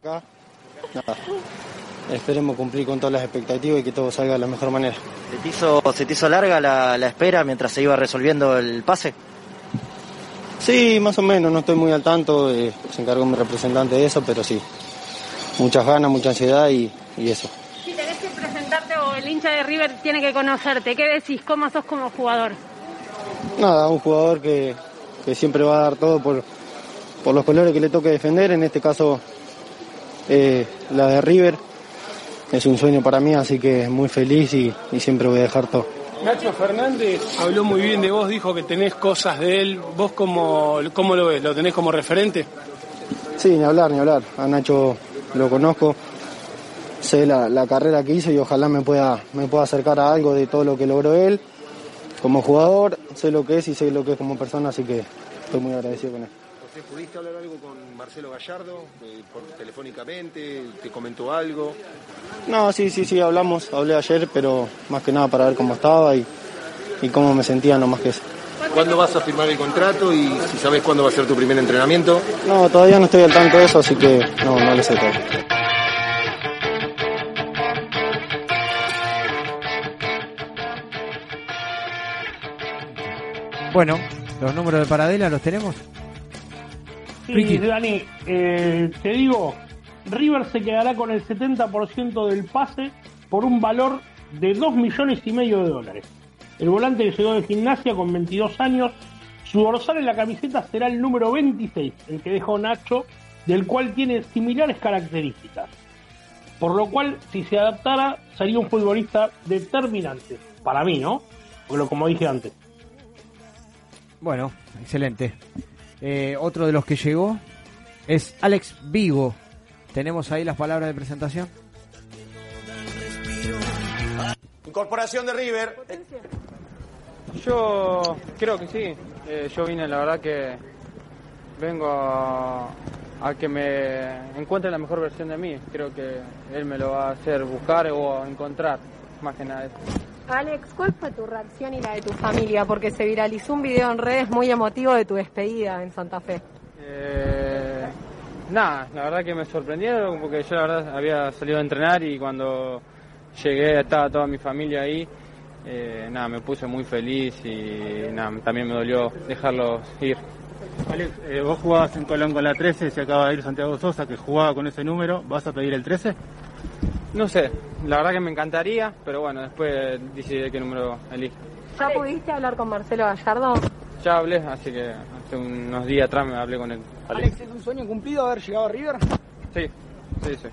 Acá, nada. Esperemos cumplir con todas las expectativas y que todo salga de la mejor manera. ¿Se te hizo, se te hizo larga la, la espera mientras se iba resolviendo el pase? Sí, más o menos, no estoy muy al tanto, eh, se encargó mi representante de eso, pero sí. Muchas ganas, mucha ansiedad y, y eso. Si tenés que presentarte o el hincha de River tiene que conocerte, ¿qué decís? ¿Cómo sos como jugador? Nada, un jugador que, que siempre va a dar todo por, por los colores que le toque defender, en este caso eh, la de River. Es un sueño para mí, así que muy feliz y, y siempre voy a dejar todo. Nacho Fernández habló muy bien de vos, dijo que tenés cosas de él. ¿Vos cómo, cómo lo ves? ¿Lo tenés como referente? Sí, ni hablar, ni hablar. A Nacho lo conozco, sé la, la carrera que hizo y ojalá me pueda, me pueda acercar a algo de todo lo que logró él. Como jugador, sé lo que es y sé lo que es como persona, así que estoy muy agradecido con él. José, ¿Pudiste hablar algo con Marcelo Gallardo eh, por, telefónicamente? ¿Te comentó algo? No, sí, sí, sí, hablamos, hablé ayer, pero más que nada para ver cómo estaba y, y cómo me sentía, no más que eso. ¿Cuándo vas a firmar el contrato y si sabes cuándo va a ser tu primer entrenamiento? No, todavía no estoy al tanto de eso, así que no, no lo sé todavía. Bueno, los números de Paradela los tenemos. Sí. Dani, eh, te digo, River se quedará con el 70% del pase por un valor de 2 millones y medio de dólares. El volante que llegó de gimnasia con 22 años, su dorsal en la camiseta será el número 26, el que dejó Nacho, del cual tiene similares características. Por lo cual, si se adaptara, sería un futbolista determinante. Para mí, ¿no? Porque, como dije antes. Bueno, excelente. Eh, otro de los que llegó es Alex Vigo. ¿Tenemos ahí las palabras de presentación? Incorporación de River. Yo creo que sí. Eh, yo vine, la verdad que vengo a, a que me encuentre la mejor versión de mí. Creo que él me lo va a hacer buscar o encontrar, más que nada. eso. Alex, ¿cuál fue tu reacción y la de tu familia? Porque se viralizó un video en redes muy emotivo de tu despedida en Santa Fe. Eh, nada, la verdad que me sorprendieron porque yo la verdad había salido a entrenar y cuando llegué estaba toda mi familia ahí. Eh, nada, me puse muy feliz y nada, también me dolió dejarlos ir. Alex, eh, vos jugabas en Colón con la 13, se acaba de ir Santiago Sosa, que jugaba con ese número. ¿Vas a pedir el 13? No sé, la verdad que me encantaría, pero bueno, después decidiré qué número elijo. ¿Ya pudiste hablar con Marcelo Gallardo? Ya hablé, así que hace unos días atrás me hablé con él. Alex, ¿es un sueño cumplido haber llegado a River? Sí, sí, sí.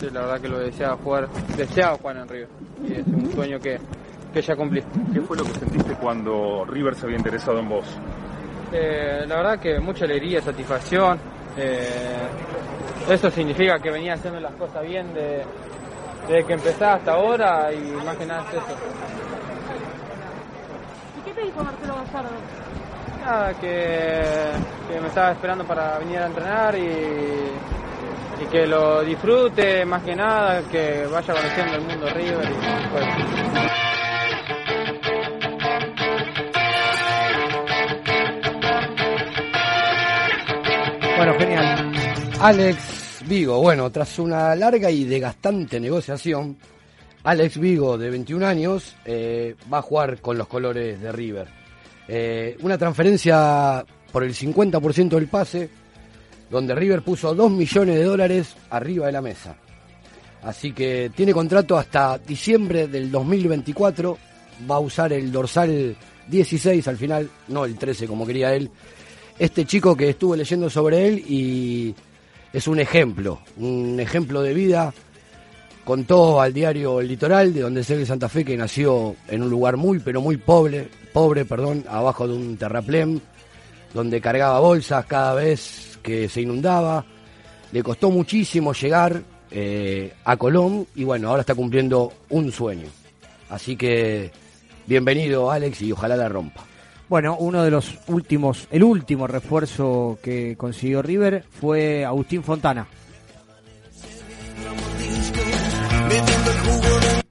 Sí, la verdad que lo deseaba jugar, deseaba jugar en River. Y es un sueño que, que ya cumplí. ¿Qué fue lo que sentiste cuando River se había interesado en vos? Eh, la verdad que mucha alegría, satisfacción. Eh, eso significa que venía haciendo las cosas bien de, desde que empecé hasta ahora y más que nada es eso. ¿Y qué te dijo Marcelo Gallardo? Nada, que, que me estaba esperando para venir a entrenar y, y que lo disfrute más que nada, que vaya conociendo el mundo River y pues, Bueno, genial. Alex Vigo, bueno, tras una larga y desgastante negociación, Alex Vigo, de 21 años, eh, va a jugar con los colores de River. Eh, una transferencia por el 50% del pase, donde River puso 2 millones de dólares arriba de la mesa. Así que tiene contrato hasta diciembre del 2024, va a usar el dorsal 16 al final, no el 13 como quería él. Este chico que estuve leyendo sobre él y es un ejemplo, un ejemplo de vida. Contó al diario El Litoral, de donde es de Santa Fe, que nació en un lugar muy, pero muy pobre, pobre, perdón, abajo de un terraplén, donde cargaba bolsas cada vez que se inundaba. Le costó muchísimo llegar eh, a Colón y bueno, ahora está cumpliendo un sueño. Así que bienvenido Alex y ojalá la rompa. Bueno, uno de los últimos, el último refuerzo que consiguió River fue Agustín Fontana.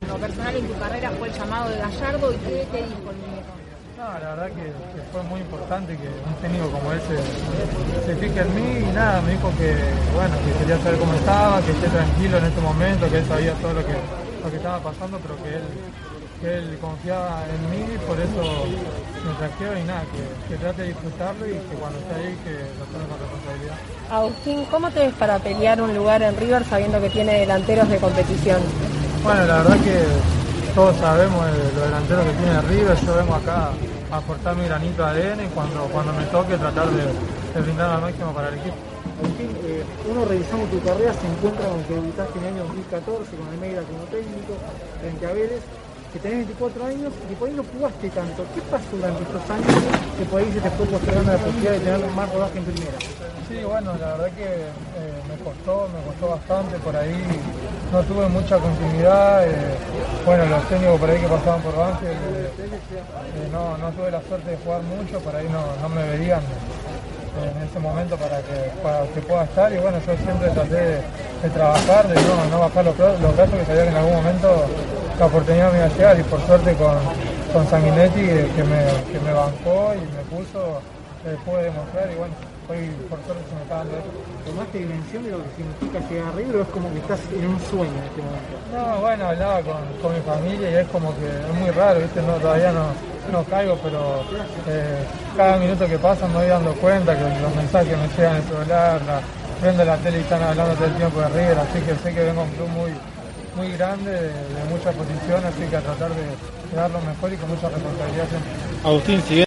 Lo personal en tu carrera fue el llamado de Gallardo y qué te dijo el muñeco. No, la verdad que, que fue muy importante que un técnico como ese se fije en mí y nada, me dijo que bueno, que quería saber cómo estaba, que esté tranquilo en este momento, que él sabía todo lo que, lo que estaba pasando, pero que él, que él confiaba en mí, por eso me trajeron y nada, que, que trate de disfrutarlo y que cuando esté ahí que lo tome con responsabilidad. Agustín, ¿cómo te ves para pelear un lugar en River sabiendo que tiene delanteros de competición? Bueno, la verdad que todos sabemos los delanteros que tiene River, yo vengo acá aportar mi granito de ADN y cuando, cuando me toque tratar de, de brindar al máximo para el equipo. Agustín, eh, uno revisando tu carrera se encuentra con que debutaste en el año 2014 con Almeida como técnico frente a Vélez, que tenés 24 años y por ahí no jugaste tanto. ¿Qué pasó durante estos años que por ahí se te fue postergando la posibilidad de tener más rodaje en primera? Sí, bueno, la verdad que eh, me costó, me costó bastante, por ahí no tuve mucha continuidad, eh, bueno, los técnicos por ahí que pasaban por Banfield, eh, no, no tuve la suerte de jugar mucho, por ahí no, no me verían eh, en ese momento para que, para que pueda estar. Y bueno, yo siempre traté de, trabajar, de no, no bajar los, los brazos, que sabía en algún momento la oportunidad me iba llegar. Y por suerte con, con Sanguinetti que me, que me bancó y me puso, eh, pude demostrar y bueno, hoy por suerte se me está dando eso. ¿Tomaste dimensión de lo que significa llegar a River o es como que estás en un sueño en este momento? No, bueno, hablaba con, con mi familia y es como que es muy raro, ¿viste? No, todavía no, no caigo, pero eh, cada minuto que pasa me voy dando cuenta que los mensajes me llegan en el celular, la, prendo la tele y están hablando todo el tiempo de River, así que sé que vengo a un club muy, muy grande, de, de mucha posición, así que a tratar de, de dar lo mejor y con mucha responsabilidad siempre. Agustín, si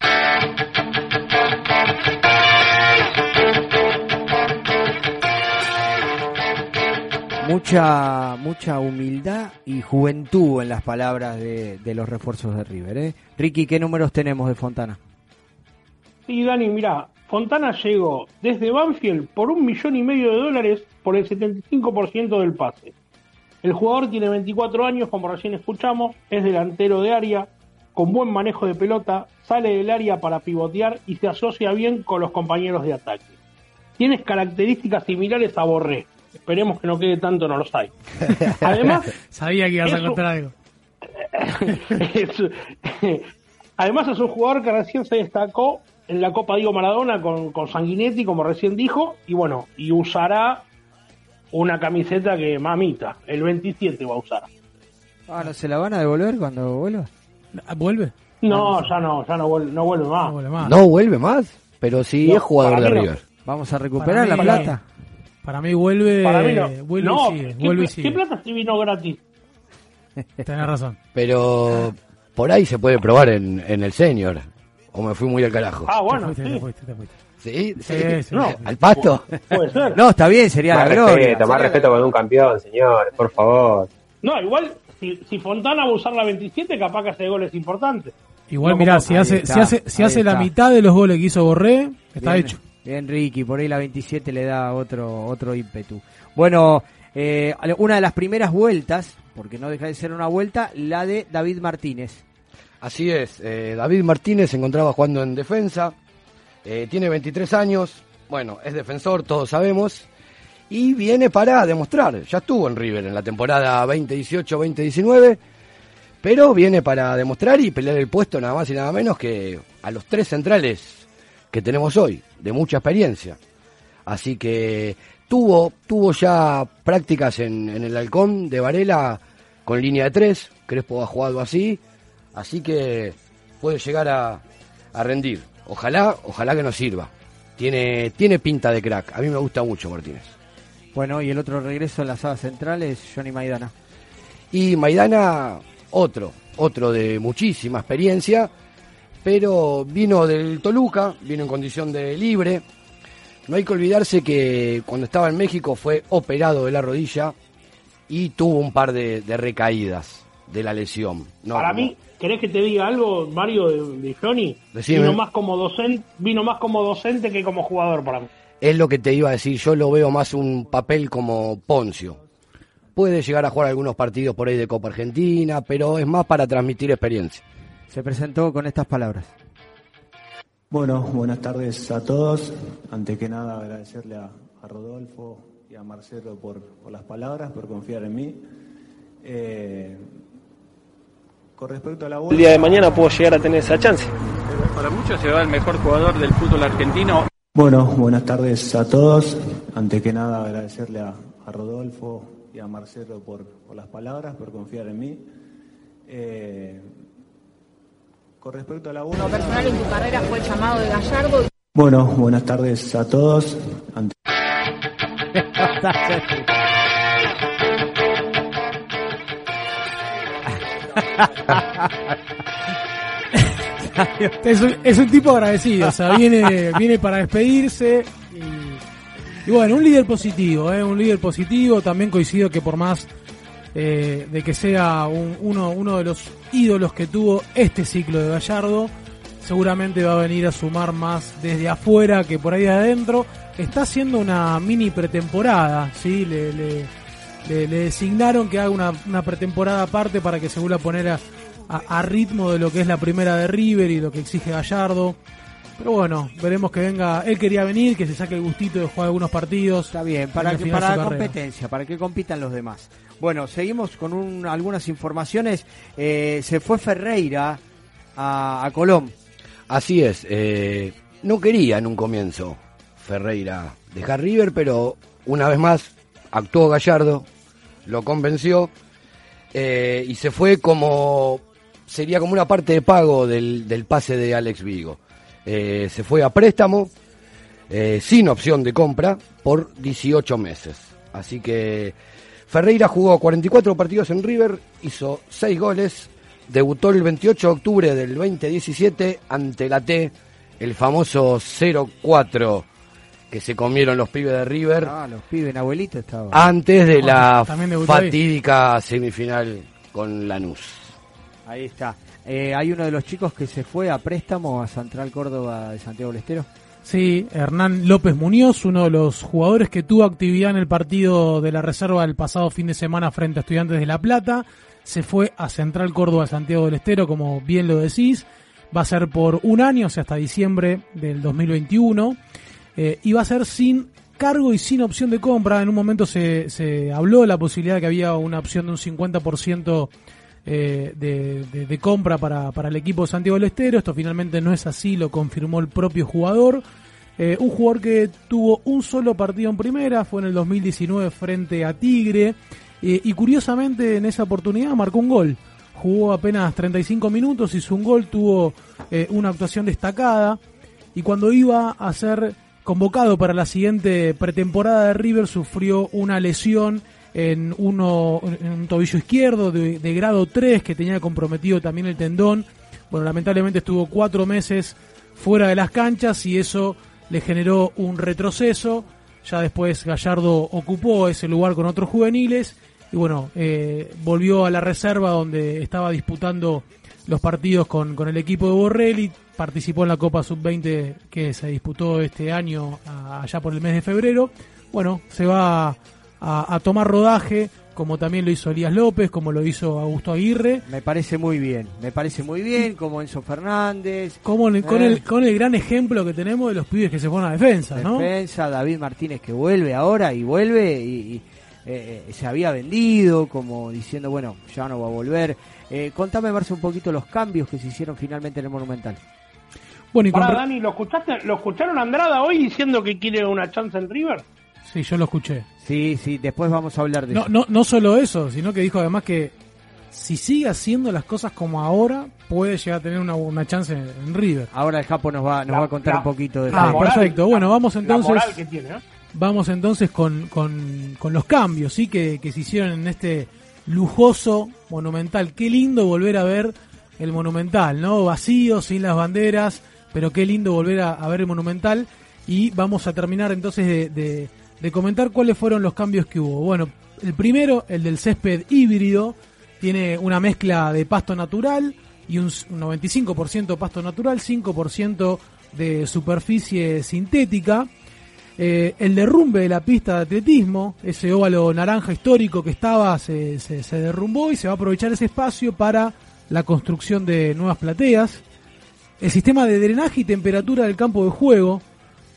Mucha, mucha humildad y juventud en las palabras de, los refuerzos de River. ¿eh? Ricky, ¿qué números tenemos de Fontana? Sí, Dani, mira, Fontana llegó desde Banfield por un millón y medio de dólares por el 75% del pase. El jugador tiene 24 años, como recién escuchamos, es delantero de área, con buen manejo de pelota, sale del área para pivotear y se asocia bien con los compañeros de ataque. Tienes características similares a Borré. Esperemos que no quede tanto, no los hay. Además, (laughs) Sabía que ibas a contar algo. (laughs) es- (laughs) Además es un jugador que recién se destacó en la Copa Diego Maradona con, con Sanguinetti, como recién dijo, y bueno, y usará una camiseta que mamita, el 27 va a usar. Ah, ¿no se la van a devolver cuando vuelva? ¿Vuelve? No, ya no, ya no vuelve, no vuelve más. No vuelve más, pero sí No, es jugador de no. River. Vamos a recuperar la plata. Para mí vuelve, Para mí no. vuelve No, y sigue. ¿qué, Vuelve y pla- sigue. ¿qué plata si vino gratis? (laughs) Tenés razón. Pero por ahí se puede probar en, en el senior. O me fui muy al carajo. Ah, bueno, Te sí. fuiste, te fuiste. ¿Sí? Sí, ¿Sí? sí, No. ¿Al pasto? Puede (laughs) ser. No, está bien, sería Más la gloria. respeto, más respeto con un campeón, señor, por favor. No, igual, si, si Fontana va a usar la 27, capaz que hace goles importantes. Igual, No mirá, como- si hace, está, si hace, si hace la mitad de los goles que hizo Borré, está Bien, hecho. Ricky, por ahí la 27 le da otro, otro ímpetu. Bueno, eh, una de las primeras vueltas, porque no deja de ser una vuelta, la de David Martínez. Así es, eh, David Martínez se encontraba jugando en defensa, eh, tiene 23 años, bueno, es defensor, todos sabemos, y viene para demostrar, ya estuvo en River en la temporada 2018-2019, pero viene para demostrar y pelear el puesto nada más y nada menos que a los tres centrales que tenemos hoy, de mucha experiencia. Así que tuvo, tuvo ya prácticas en, en el halcón de Varela con línea de tres, Crespo ha jugado así, así que puede llegar a, a rendir. Ojalá, ojalá que nos sirva. Tiene, tiene pinta de crack. A mí me gusta mucho Martínez. Bueno, y el otro regreso en la sala central es Johnny Maidana. Y Maidana, otro, otro de muchísima experiencia, pero vino del Toluca, vino en condición de libre. No hay que olvidarse que cuando estaba en México fue operado de la rodilla y tuvo un par de, de recaídas de la lesión. No, Para como- mí, ¿querés que te diga algo, Mario, de, de Johnny? Decime. Vino más como docente, vino más como docente que como jugador para mí. Es lo que te iba a decir, yo lo veo más un papel como Poncio. Puede llegar a jugar algunos partidos por ahí de Copa Argentina, pero es más para transmitir experiencia. Se presentó con estas palabras. Bueno, buenas tardes a todos. Ante que nada agradecerle a, a Rodolfo y a Marcelo por, por las palabras, por confiar en mí. Eh, con respecto a la El día de mañana puedo llegar a tener esa chance. Para muchos se va el mejor jugador del fútbol argentino. Bueno, buenas tardes a todos. Ante que nada agradecerle a, a Rodolfo y a Marcelo por, por las palabras, por confiar en mí. Eh, con respecto a la Lo personal en tu carrera fue el llamado de Gallardo. Bueno, buenas tardes a todos. Ante- es, un, es un tipo agradecido, o sea, viene, viene para despedirse. Y, y bueno, un líder positivo, ¿eh? un líder positivo. También coincido que por más eh, de que sea un- uno, uno de los ídolos que tuvo este ciclo de Gallardo, seguramente va a venir a sumar más desde afuera que por ahí de adentro. Está haciendo una mini pretemporada, ¿sí? Le, le, le- le designaron que haga una, una pretemporada aparte para que se vuelva a poner a, a- a ritmo de lo que es la primera de River y lo que exige Gallardo. Pero bueno, veremos que venga. Él quería venir, que se saque el gustito de jugar algunos partidos. Está bien, para, que, para la competencia, para que compitan los demás. Bueno, seguimos con un- algunas informaciones. Eh, se fue Ferreira a, Colón. Así es, eh, no quería en un comienzo Ferreira dejar River, pero una vez más actuó Gallardo, lo convenció eh, y se fue como sería como una parte de pago del, pase de Alex Vigo. Se fue a préstamo sin opción de compra por 18 meses. Así que Ferreira jugó 44 partidos en River, hizo 6 goles, debutó el 28 de octubre del 2017 ante la T, el famoso 0-4 que se comieron los pibes de River Ah, los pibes, abuelito estaba. antes de la ahí. fatídica semifinal con Lanús. Ahí está. Eh, hay uno de los chicos que se fue a préstamo a Central Córdoba de Santiago del Estero. Sí, Hernán López Muñoz, uno de los jugadores que tuvo actividad en el partido de la reserva el pasado fin de semana frente a Estudiantes de La Plata, se fue a Central Córdoba Santiago del Estero, como bien lo decís, va a ser por un año, o sea, hasta diciembre del 2021, eh, y va a ser sin cargo y sin opción de compra. En un momento se, se habló de la posibilidad de que había una opción de un 50% eh, de, compra para, para el equipo Santiago del Estero. Esto finalmente no es así, lo confirmó el propio jugador. Eh, un jugador que tuvo un solo partido en primera, fue en el 2019 frente a Tigre. eh, y curiosamente en esa oportunidad marcó un gol. Jugó apenas 35 minutos, hizo un gol, tuvo una actuación destacada. Y cuando iba a ser convocado para la siguiente pretemporada de River, sufrió una lesión en, uno, en un tobillo izquierdo de, grado 3 que tenía comprometido también el tendón. Bueno, lamentablemente estuvo cuatro meses fuera de las canchas y eso le generó un retroceso. Ya después Gallardo ocupó ese lugar con otros juveniles y bueno, eh, volvió a la reserva donde estaba disputando los partidos con, con el equipo de Borrelli. Participó en la Copa Sub-20 que se disputó este año allá por el mes de febrero. Bueno, se va a, a tomar rodaje como también lo hizo Elías López, como lo hizo Augusto Aguirre. Me parece muy bien, me parece muy bien, como Enzo Fernández. Como el- con, Eh. el, con el gran ejemplo que tenemos de los pibes que se ponen a defensa, ¿no? Defensa, David Martínez que vuelve ahora y vuelve y, y, eh, eh, se había vendido como diciendo, bueno, ya no va a volver. Eh, contame, Marce, un poquito los cambios que se hicieron finalmente en el Monumental. Bueno, y re- Dani, ¿lo escuchaste? ¿Lo escucharon a Andrada hoy diciendo que quiere una chance en River? Sí, yo lo escuché. Sí, sí, después vamos a hablar de No, eso. no, no solo eso, sino que dijo además que si sigue haciendo las cosas como ahora, puede llegar a tener una, una chance en, en River. Ahora el Capo nos va, nos va a contar un poquito de Ah, perfecto. Bueno, vamos entonces. La moral que tiene, ¿eh? Vamos entonces con, con, con los cambios, ¿sí? Que, que se hicieron en este lujoso monumental. Qué lindo volver a ver el monumental, ¿no? Vacío, sin las banderas, pero qué lindo volver a, a ver el monumental. Y vamos a terminar entonces de, de- de comentar cuáles fueron los cambios que hubo. Bueno, el primero, el del césped híbrido, tiene una mezcla de pasto natural y un s- un 95% pasto natural, 5% de superficie sintética. Eh, el derrumbe de la pista de atletismo, ese óvalo naranja histórico que estaba, se- se derrumbó y se va a aprovechar ese espacio para la construcción de nuevas plateas. El sistema de drenaje y temperatura del campo de juego,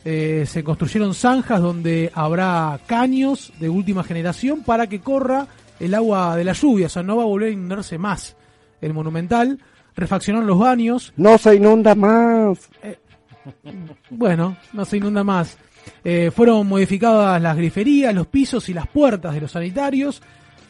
eh, se construyeron zanjas donde habrá caños de última generación para que corra el agua de la lluvia, o sea, no va a volver a inundarse más el monumental. Refaccionaron los baños, No se inunda más. bueno, no se inunda más. Eh, fueron modificadas las griferías, los pisos y las puertas de los sanitarios.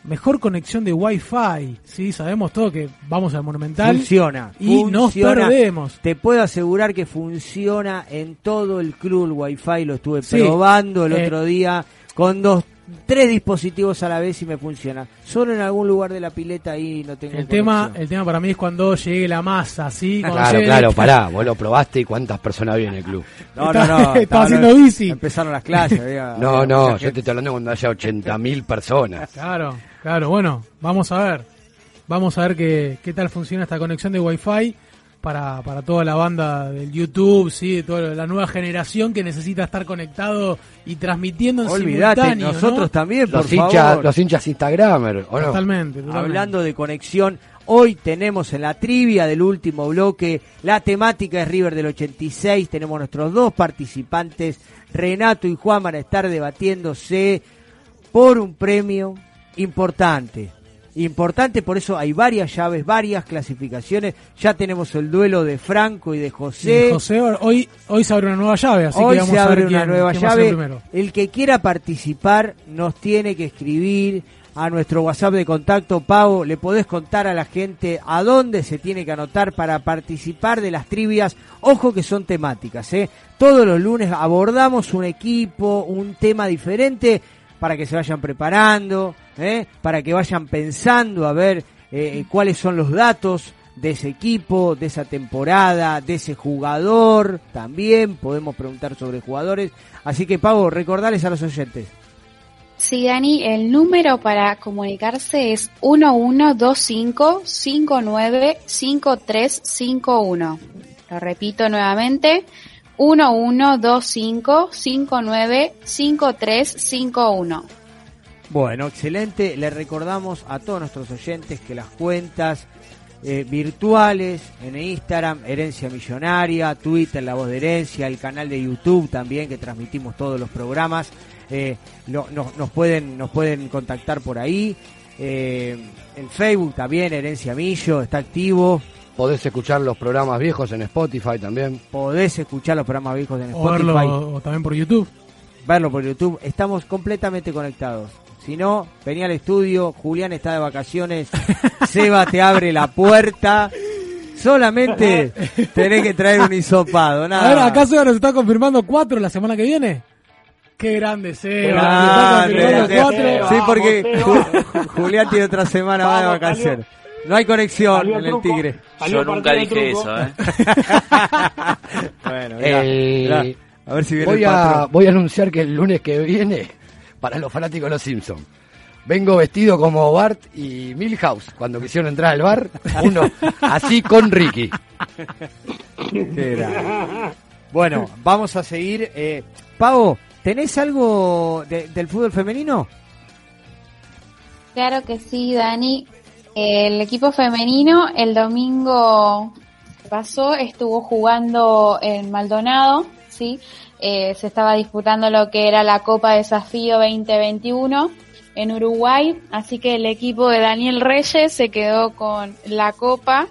Mejor conexión de Wi-Fi. Sí, sabemos todo que vamos al Monumental. Funciona. Y nos funciona. perdemos. Te puedo asegurar que funciona en todo el club el Wi-Fi. Lo estuve Sí. probando el Eh, otro día con dos, tres dispositivos a la vez y me funciona. Solo en algún lugar de la pileta ahí no tengo El tema, conexión. el tema para mí es cuando llegue la masa, ¿sí? Cuando Claro, llegue- claro, pará, vos lo probaste y cuántas personas había en el club. (laughs) No, no, no. (laughs) Estaba estaba haciendo bici. Empezaron las clases. había- (laughs) No, había no, yo gente. te estoy hablando cuando haya 80.000 personas. Claro, claro. Bueno, vamos a ver. Vamos a ver qué, qué tal funciona esta conexión de Wi-Fi para, para toda la banda del YouTube, sí, de toda la nueva generación que necesita estar conectado y transmitiendo en Olvídate, simultáneo, nosotros ¿no? también, por Los hinchas, favor. los hinchas Instagramer, ¿o no? Totalmente, totalmente. Hablando de conexión, hoy tenemos en la trivia del último bloque, la temática es River del 86, tenemos nuestros dos participantes, Renato y Juan van a estar debatiéndose por un premio importante. Importante, por eso hay varias llaves, varias clasificaciones. Ya tenemos el duelo de Franco y de José. Y José, hoy, hoy se abre una nueva llave, así Hoy que vamos se a abre ver quién, una nueva quién a llave. El que quiera participar nos tiene que escribir a nuestro WhatsApp de contacto. Pau, le podés contar a la gente a dónde se tiene que anotar para participar de las trivias. Ojo que son temáticas, ¿eh? Todos los lunes abordamos un equipo, un tema diferente para que se vayan preparando, ¿eh? para que vayan pensando a ver eh, cuáles son los datos de ese equipo, de esa temporada, de ese jugador, también podemos preguntar sobre jugadores. Así que, Pavo, recordales a los oyentes. Sí, Dani, el número para comunicarse es 1125-595351. Lo repito nuevamente, 1125-595351. Bueno, excelente. Le recordamos a todos nuestros oyentes que las cuentas eh, virtuales en Instagram, Herencia Millonaria, Twitter, La Voz de Herencia, el canal de YouTube también que transmitimos todos los programas, eh, lo- nos, pueden nos pueden contactar por ahí. Eh, en Facebook también, Herencia Millo, está activo. Podés escuchar los programas viejos en Spotify también. Podés escuchar los programas viejos en O Spotify. verlo o también por YouTube. verlo por YouTube. Estamos completamente conectados. Si no, venía al estudio, Julián está de vacaciones, (laughs) Seba te abre la puerta. Solamente (laughs) tenés que traer un hisopado, nada. A ver, más. ¿acaso ya nos está confirmando cuatro la semana que viene? Qué grande, Seba. Grande, nos está confirmando Seba. cuatro. Sí, porque Ju- Julián tiene otra semana más de vacaciones. No hay conexión en el. Tigre. Yo nunca dije truco. eso, ¿eh? (laughs) bueno, mirá, Eh, mirá. a ver si viene voy el a, voy a anunciar que el lunes que viene, para los fanáticos de los Simpsons, vengo vestido como Bart y Milhouse cuando quisieron entrar al bar, uno (laughs) así con Ricky. Bueno, vamos a seguir. Eh, Pavo, ¿tenés algo de- del fútbol femenino? Claro que sí, Dani. El equipo femenino el domingo pasó estuvo jugando en Maldonado, ¿sí? Eh, se estaba disputando lo que era la Copa Desafío 2021 en Uruguay, así que el equipo de Daniel Reyes se quedó con la Copa,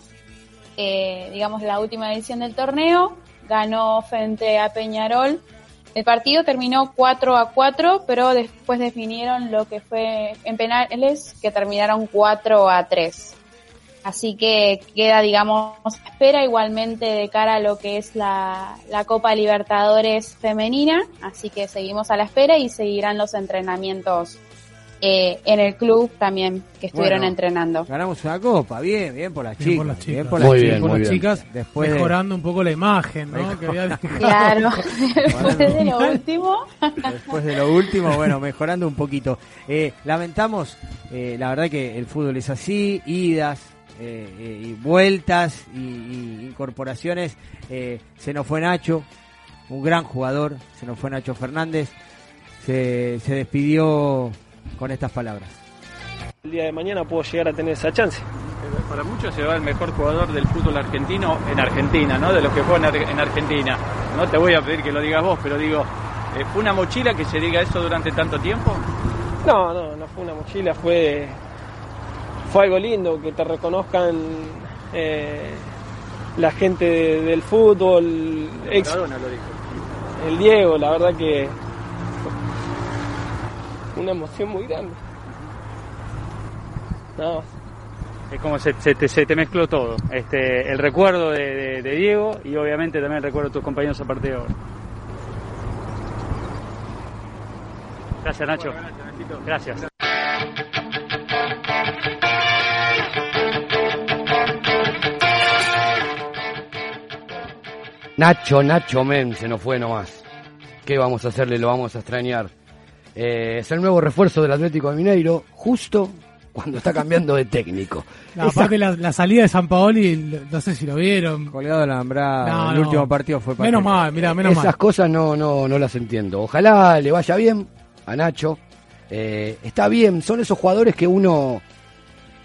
eh, digamos la última edición del torneo, ganó frente a Peñarol el partido terminó 4 a 4, pero después definieron lo que fue en penales, que terminaron 4 a 3. Así que queda, digamos, espera igualmente de cara a lo que es la, la Copa Libertadores femenina. Así que seguimos a la espera y seguirán los entrenamientos eh, en el club también que estuvieron Bueno, entrenando. Ganamos una copa, bien, bien por las Bien chicas. por las chicas. bien por Muy las bien, chicas. Por muy las bien. chicas, Después de- mejorando un poco la imagen, ¿no? Que había dejado. Claro, (laughs) después de lo último. Después de lo último, bueno, mejorando un poquito. Eh, lamentamos, eh, la verdad que el fútbol es así, idas eh, eh, y vueltas y, y incorporaciones. Eh, se nos fue Nacho, un gran jugador, se nos fue Nacho Fernández. Se, se despidió con estas palabras. El día de mañana puedo llegar a tener esa chance. Para muchos se va el mejor jugador del fútbol argentino en Argentina, ¿no? De los que juegan en Ar- en Argentina. No te voy a pedir que lo digas vos, pero digo, eh, ¿fue una mochila que se diga eso durante tanto tiempo? No, no, no fue una mochila, fue, fue algo lindo que te reconozcan eh, la gente de- del fútbol, ex, Maradona lo dijo. el Diego, la verdad que una emoción muy grande. Nada más. Es como se, se te, se te mezcló todo. Este, el recuerdo de, de- de Diego y obviamente también el recuerdo de tus compañeros a partir de ahora. Gracias, Nacho. Gracias. Nacho, Nacho Men, se nos fue nomás. ¿Qué vamos a hacerle? Lo vamos a extrañar. Eh, es el nuevo refuerzo del Atlético de Mineiro, justo cuando está cambiando de técnico. (laughs) No, aparte la, la salida de San Paoli, no sé si lo vieron. Colgado de la alambrada, No, el no. último partido fue Menos patético. mal, mira, menos Esas mal. cosas no, no, no las entiendo. Ojalá le vaya bien a Nacho. Eh, está bien, son esos jugadores que uno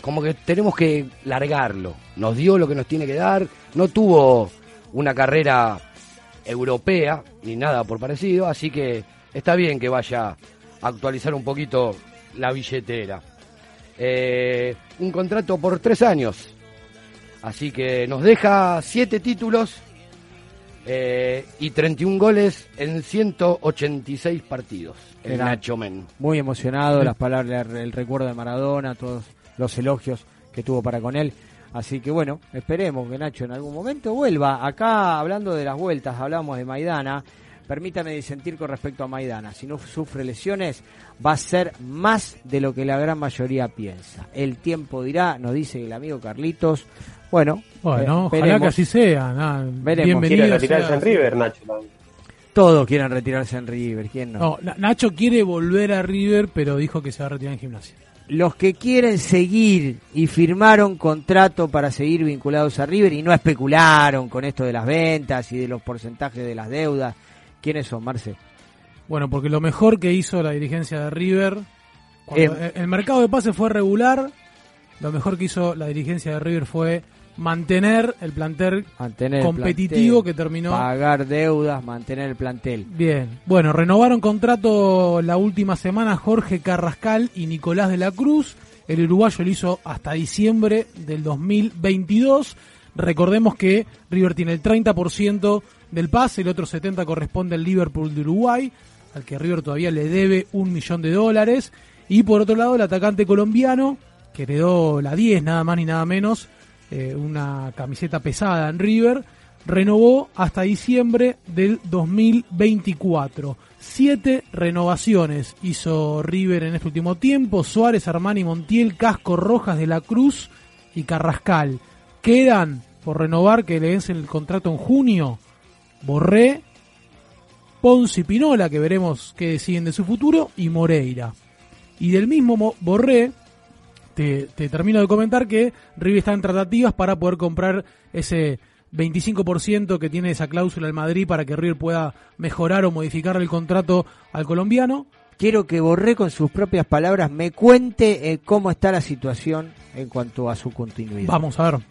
como que tenemos que largarlo. Nos dio lo que nos tiene que dar. No tuvo una carrera europea ni nada por parecido, así que está bien que vaya actualizar un poquito la billetera. Eh, un contrato por tres años, así que nos deja siete títulos eh, y 31 goles en 186 partidos. El Era Nacho Men. Muy emocionado, las palabras, el recuerdo de Maradona, todos los elogios que tuvo para con él. Así que bueno, esperemos que Nacho en algún momento vuelva. Acá hablando de las vueltas, hablamos de Maidana. Permítame disentir con respecto a Maidana. Si no sufre lesiones, va a ser más de lo que la gran mayoría piensa. El tiempo dirá, nos dice el amigo Carlitos. Bueno, Bueno, eh, ojalá veremos. que así sea. bienvenido Quiere retirarse sea. en River, Nacho. Todos quieren retirarse en River, ¿quién no? No, Na- Nacho quiere volver a River, pero dijo que se va a retirar en gimnasia. los que quieren seguir y firmaron contrato para seguir vinculados a River y no especularon con esto de las ventas y de los porcentajes de las deudas, ¿quiénes son, Marce? Bueno, porque lo mejor que hizo la dirigencia de River, cuando Eh. el- mercado de pases fue regular, lo mejor que hizo la dirigencia de River fue mantener el plantel Mantener el competitivo plantel, que terminó. Pagar deudas, mantener el plantel. Bien, bueno, renovaron contrato la última semana Jorge Carrascal y Nicolás de la Cruz. El uruguayo lo hizo hasta diciembre del 2022. Recordemos que River tiene el 30% del pase, el otro 70% corresponde al Liverpool de Uruguay, al que River todavía le debe un millón de dólares. Y por otro lado, el atacante colombiano, que heredó la 10, nada más ni nada menos, eh, una camiseta pesada en River, renovó hasta diciembre del 2024. Siete renovaciones hizo River en este último tiempo. Suárez, Armani, Montiel, Casco, Rojas de la Cruz y Carrascal. Quedan por renovar que le vencen el contrato en junio. Borré, Ponce y Pinola, que veremos qué deciden de su futuro, y Moreira. Y del mismo Mo- Borré, te, te termino de comentar que River está en tratativas para poder comprar ese 25% que tiene esa cláusula en Madrid para que River pueda mejorar o modificar el contrato al colombiano. Quiero que Borré con sus propias palabras me cuente eh, cómo está la situación en cuanto a su continuidad. Vamos a ver.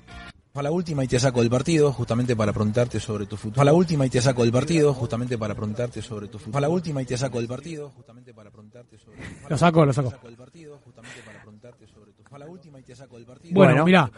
A la última y te saco del partido justamente para preguntarte sobre tu futuro. A la última y te saco del partido justamente para preguntarte sobre tu futuro. A la última y te saco del partido justamente para preguntarte sobre tu futuro. Lo saco, lo saco. A la última y te saco del partido. Bueno, mira,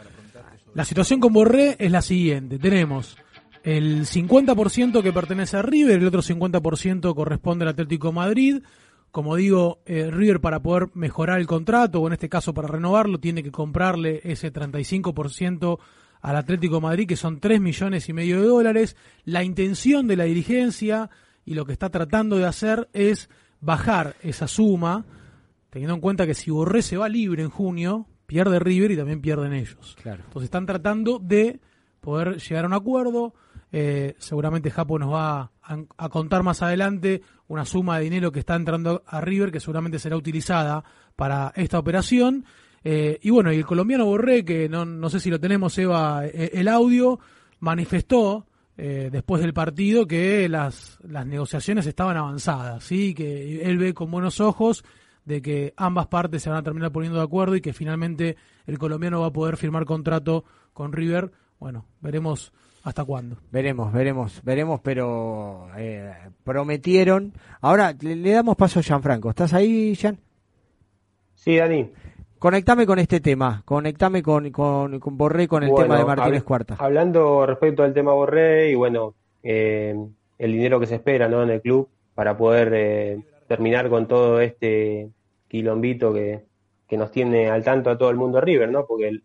la situación con Borré es la siguiente. Tenemos el 50% que pertenece a River, el otro 50% corresponde al Atlético de Madrid. Como digo, eh, River para poder mejorar el contrato, o en este caso para renovarlo, tiene que comprarle ese 35% al Atlético de Madrid, que son 3 millones y medio de dólares. La intención de la dirigencia y lo que está tratando de hacer es bajar esa suma, teniendo en cuenta que si Borré se va libre en junio, pierde River y también pierden ellos. Claro. Entonces están tratando de poder llegar a un acuerdo. Eh, seguramente Japo nos va a, a contar más adelante una suma de dinero que está entrando a River que seguramente será utilizada para esta operación. Eh, y bueno, y el colombiano Borré, que no, no sé si lo tenemos, Eva, eh, el audio, manifestó eh, después del partido que las, las negociaciones estaban avanzadas, ¿sí? que él ve con buenos ojos de que ambas partes se van a terminar poniendo de acuerdo y que finalmente el colombiano va a poder firmar contrato con River. Bueno, veremos hasta cuándo. Veremos, veremos, veremos, pero eh, prometieron. Ahora le, le damos paso a Gianfranco. ¿Estás ahí, Gian? Sí, Dani. Conectame con este tema, conectame con, con, con Borré con el Bueno, tema de Martínez Cuarta. Hablando respecto al tema Borré y bueno, eh, el dinero que se espera ¿no? en el club para poder eh, terminar con todo este quilombito que, que nos tiene al tanto a todo el mundo River, ¿no? Porque el-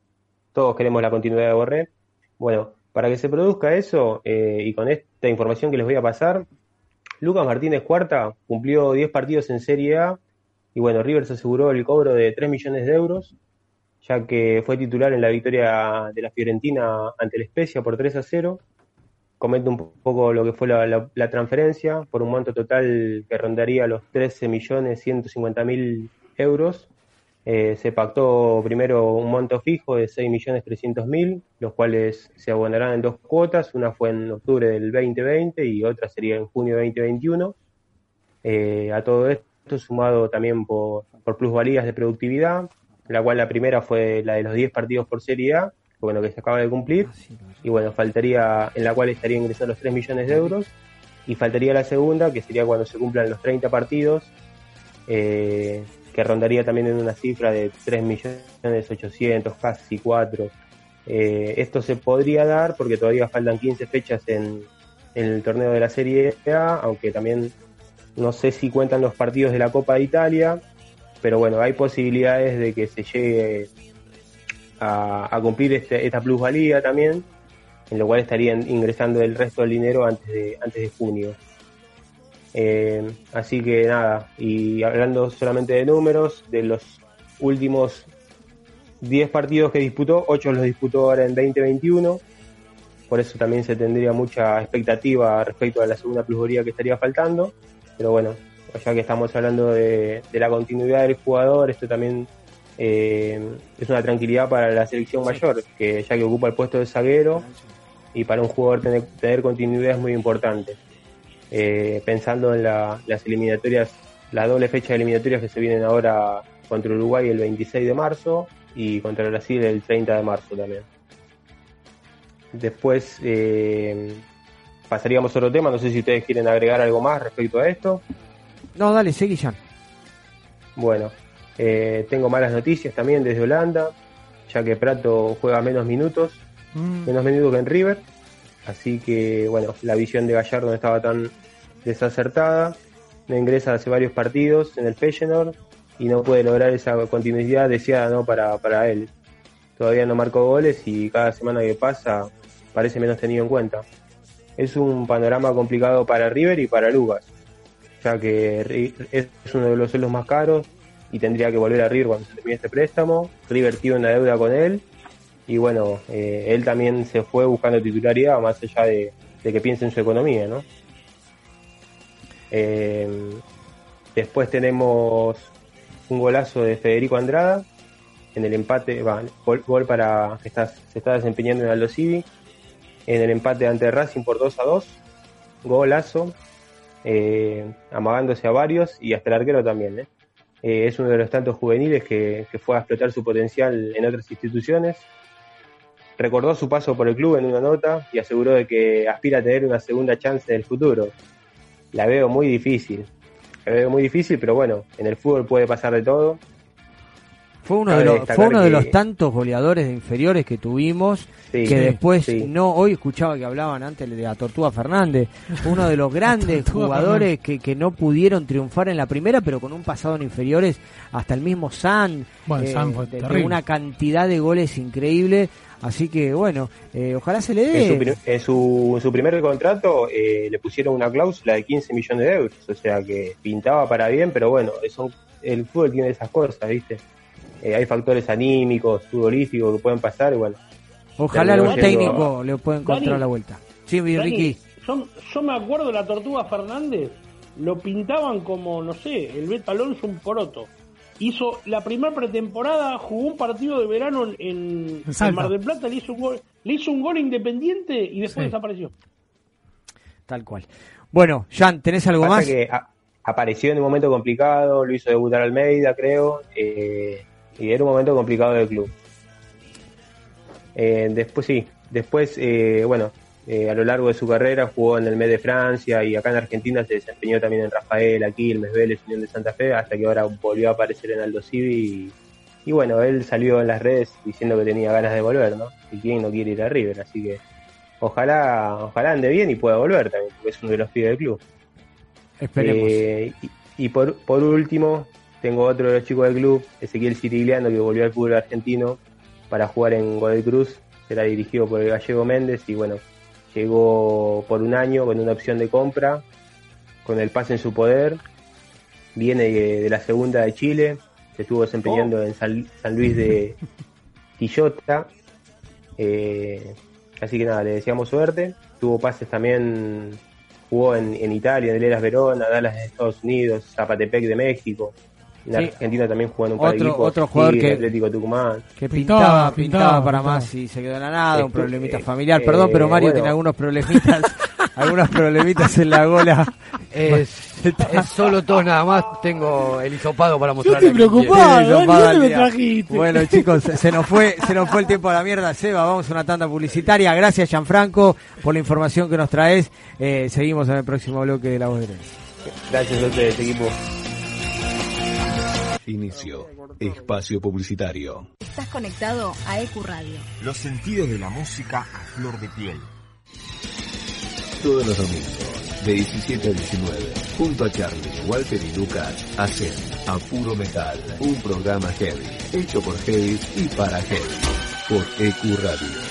todos queremos la continuidad de Borré. Bueno, para que se produzca eso eh, y con esta información que les voy a pasar, Lucas Martínez Cuarta cumplió 10 partidos en Serie A Y bueno, River se aseguró el cobro de 3 millones de euros, ya que fue titular en la victoria de la Fiorentina ante el Spezia por 3 a 0. Comento un poco lo que fue la transferencia, por un monto total que rondaría los 13 millones 150 mil euros. Eh, se pactó primero un monto fijo de 6 millones 300 mil, los cuales se abonarán en dos cuotas. Una fue en octubre del 2020 y otra sería en junio de 2021. Eh, a todo esto sumado también por, por plusvalías de productividad, la cual la primera fue la de los 10 partidos por Serie A, que, bueno, que se acaba de cumplir, y bueno, faltaría, en la cual estaría ingresando los 3 millones de euros, y faltaría la segunda, que sería cuando se cumplan los 30 partidos, eh, que rondaría también en una cifra de 3 millones 800, casi 4. Eh, esto se podría dar porque todavía faltan 15 fechas en, en el torneo de la Serie A, aunque también no sé si cuentan los partidos de la Copa de Italia, pero bueno, hay posibilidades de que se llegue a, cumplir este- esta plusvalía también, en lo cual estarían ingresando el resto del dinero antes de, antes de junio. Eh, así que nada, y hablando solamente de números, de los últimos 10 partidos que disputó, 8 los disputó ahora en 2021, por eso también se tendría mucha expectativa respecto a la segunda plusvalía que estaría faltando, pero bueno, ya que estamos hablando de, la continuidad del jugador, esto también eh, es una tranquilidad para la selección mayor, que ya que ocupa el puesto de zaguero y para un jugador tener, continuidad es muy importante. Eh, pensando en la- las eliminatorias, la doble fecha de eliminatorias que se vienen ahora contra Uruguay el 26 de marzo y contra Brasil el 30 de marzo también. Después eh, pasaríamos a otro tema, no sé si ustedes quieren agregar algo más respecto a esto. No, dale, seguí ya. Bueno, eh, tengo malas noticias también desde Holanda, ya que Prato juega menos minutos, Mm. menos minutos que en River, así que bueno, la visión de Gallardo no estaba tan desacertada, no ingresa hace varios partidos en el Feyenoord y no puede lograr esa continuidad deseada ¿no? para, para él. Todavía no marcó goles y cada semana que pasa parece menos tenido en cuenta. Es un panorama complicado para River y para Lucas, ya que es uno de los suelos más caros y tendría que volver a River cuando se termine este préstamo. River tiene una deuda con él y bueno, eh, él también se fue buscando titularidad más allá de, de que piense en su economía, ¿no? Eh, después tenemos un golazo de Federico Andrada en el empate, va, gol, gol para que está, se está desempeñando en Aldo Civi en el empate ante Racing por 2 a 2, golazo, eh, amagándose a varios y hasta el arquero también. ¿eh? Eh, es uno de los tantos juveniles que, que fue a explotar su potencial en otras instituciones. Recordó su paso por el club en una nota y aseguró de que aspira a tener una segunda chance en el futuro. La veo muy difícil. La veo muy difícil, pero bueno, en el fútbol puede pasar de todo. Fue uno, Cabe de los, fue uno de los tantos goleadores de inferiores que tuvimos, Sí, que después sí. no, hoy escuchaba que hablaban antes de la Tortuga Fernández, uno de los (laughs) grandes jugadores que, que no pudieron triunfar en la primera, pero con un pasado en inferiores, hasta el mismo San, Bueno, San fue de- una cantidad de goles increíble, así que bueno, eh, ojalá se le En su, dé. en su, en su primer contrato eh, le pusieron una cláusula de 15 millones de euros, o sea que pintaba para bien, pero bueno, eso, el fútbol tiene esas cosas, ¿viste? Eh, hay factores anímicos, futbolísticos que pueden pasar y bueno. Ojalá algún técnico le pueda encontrar Dani, la vuelta. Sí, Dani, Ricky. Yo, yo me acuerdo de la Tortuga Fernández, lo pintaban como, no sé, el Beto Alonso un poroto. Hizo la primera pretemporada, jugó un partido de verano en, en- en. Mar del Plata, le hizo un gol, le hizo un gol independiente y después Sí. desapareció. Tal cual. Bueno, Jan, ¿tenés algo Pasa más? que a- apareció en un momento complicado, lo hizo debutar Almeida, creo, eh, y era un momento complicado del club. Eh, después sí, después, eh, bueno, eh, a lo largo de su carrera jugó en el MED de Francia y acá en Argentina se desempeñó también en Rafael, Quilmes, Vélez, Unión de Santa Fe, hasta que ahora volvió a aparecer en Aldo Civi y, y bueno, él salió en las redes diciendo que tenía ganas de volver, ¿no? Y quién no quiere ir a River, así que ojalá, ojalá ande bien y pueda volver también, porque es uno de los pibes del club. Esperemos. Y y por, por último, tengo otro de los chicos del club, Ezequiel Cirigliano, que volvió al fútbol argentino para jugar en Godoy Cruz. Será dirigido por el gallego Méndez y bueno, llegó por un año con una opción de compra, con el pase en su poder. viene de, de la segunda de Chile, se estuvo desempeñando en San, San Luis de Quillota. Eh, así que nada, le deseamos suerte. Tuvo pases también, jugó en, en Italia, en el Eras Verona, Dallas de Estados Unidos, Zapatepec de México. En Sí. Argentina también jugó en un par de Otro- equipos, otro jugador que- Atlético Tucumán. Que pintaba, pintaba, pintaba, para pintaba. más y se quedó en la nada, un problemita eh, familiar. eh, Perdón, pero Mario bueno. tiene algunos problemitas, (laughs) algunos problemitas en la gola. Es, (laughs) es solo tos nada más. Tengo el hisopado para mostrar. estoy preocupado. ¿dónde me trajiste? Bueno, chicos, se- nos fue, se nos fue el tiempo a la mierda, Seba. Vamos a una tanda publicitaria. Gracias, Gianfranco, por la información que nos traes. Eh, seguimos en el próximo bloque de La Voz de. Gracias a ustedes, equipo. Inicio. Espacio publicitario. Estás conectado a EQ Radio. Los sentidos de la música a flor de piel. Todos los domingos, de 17 a 19, junto a Charlie, Walter y Lucas, hacen A Puro Metal, un programa heavy, hecho por heavy y para heavy, por EQ Radio.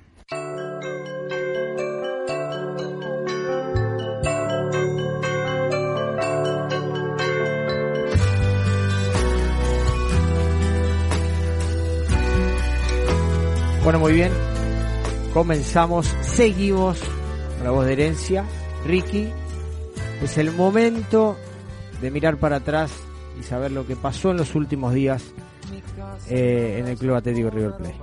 Bueno, muy bien. Comenzamos, seguimos con la voz de herencia. Ricky, es el momento de mirar para atrás y saber lo que pasó en los últimos días eh, en el Club Atlético River Plate.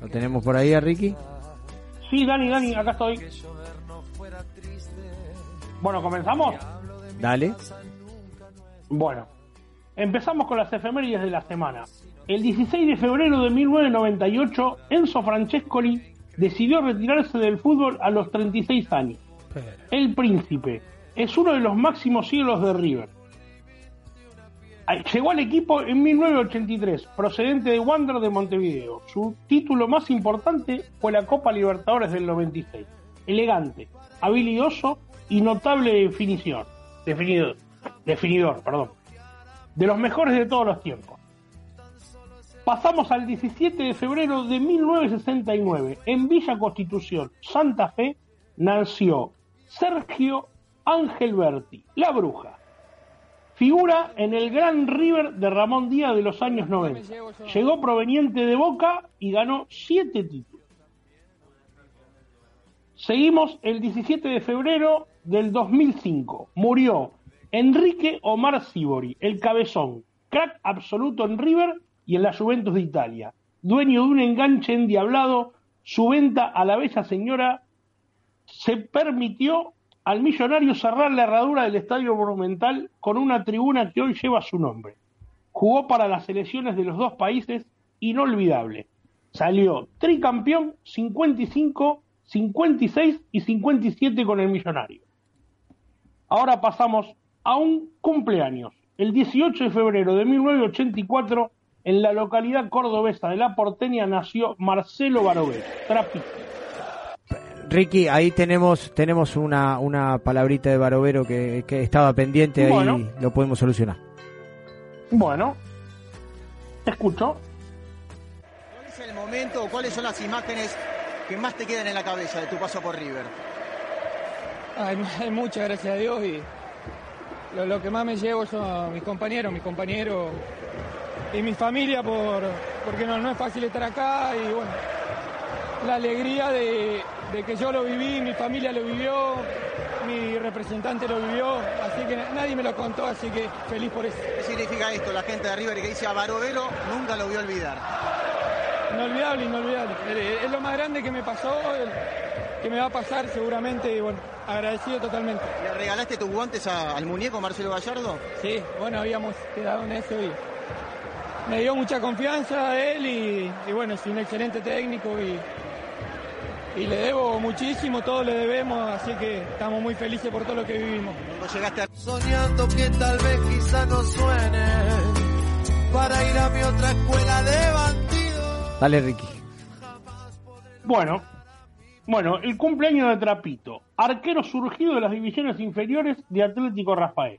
¿Lo tenemos por ahí a Ricky? Sí, Dani, Dani, acá estoy. Bueno, ¿comenzamos? Dale. Bueno, empezamos con las efemérides de la semana. El 16 de febrero de 1998, Enzo Francescoli decidió retirarse del fútbol a los 36 años. El Príncipe es uno de los máximos ídolos de River. Llegó al equipo en 1983, procedente de Wander de Montevideo. Su título más importante fue la Copa Libertadores del 96. Elegante, habilidoso y notable definición. Definidor, definidor, perdón. De los mejores de todos los tiempos. Pasamos al 17 de febrero de 1969. En Villa Constitución, Santa Fe, nació Sergio Ángel Berti, la bruja. Figura en el Gran River de Ramón Díaz de los años 90. Llegó proveniente de Boca y ganó siete títulos. Seguimos el 17 de febrero del 2005. Murió Enrique Omar Sibori, el cabezón, crack absoluto en River y en la Juventus de Italia. Dueño de un enganche endiablado, su venta a la bella señora se permitió al millonario cerrar la herradura del Estadio Monumental con una tribuna que hoy lleva su nombre. Jugó para las selecciones de los dos países, inolvidable. Salió tricampeón 55, 56 y 57 con el millonario. Ahora pasamos a un cumpleaños. El 18 de febrero de 1984, en la localidad cordobesa de La Porteña, nació Marcelo Barogué, trapista. Ricky, ahí tenemos tenemos una, una palabrita de Barovero que, que estaba pendiente, ahí Bueno. lo podemos solucionar. Bueno, te escucho. ¿Cuál es el momento o cuáles son las imágenes que más te quedan en la cabeza de tu paso por River? Hay (laughs) muchas, gracias a Dios, y lo, lo que más me llevo son mis compañeros, mis compañeros, y mi familia por, porque no, no es fácil estar acá y bueno, la alegría de, de que yo lo viví, mi familia lo vivió, mi representante lo vivió, así que nadie me lo contó, así que feliz por eso. ¿Qué significa esto? La gente de River que dice a Barovero nunca lo vio olvidar. Inolvidable, inolvidable. Eh, Es lo más grande que me pasó, que me va a pasar seguramente y bueno, agradecido totalmente. ¿Le regalaste tus guantes a- al muñeco Marcelo Gallardo? Sí, bueno, habíamos quedado en eso y me dio mucha confianza a él y, y bueno, es un excelente técnico y, y le debo muchísimo, todo le debemos, así que estamos muy felices por todo lo que vivimos. llegaste a... Soñando que tal vez quizá no suene para ir a mi otra escuela de bandidos. Dale, Ricky. Bueno, bueno, el cumpleaños de Trapito, arquero surgido de las divisiones inferiores de Atlético Rafael.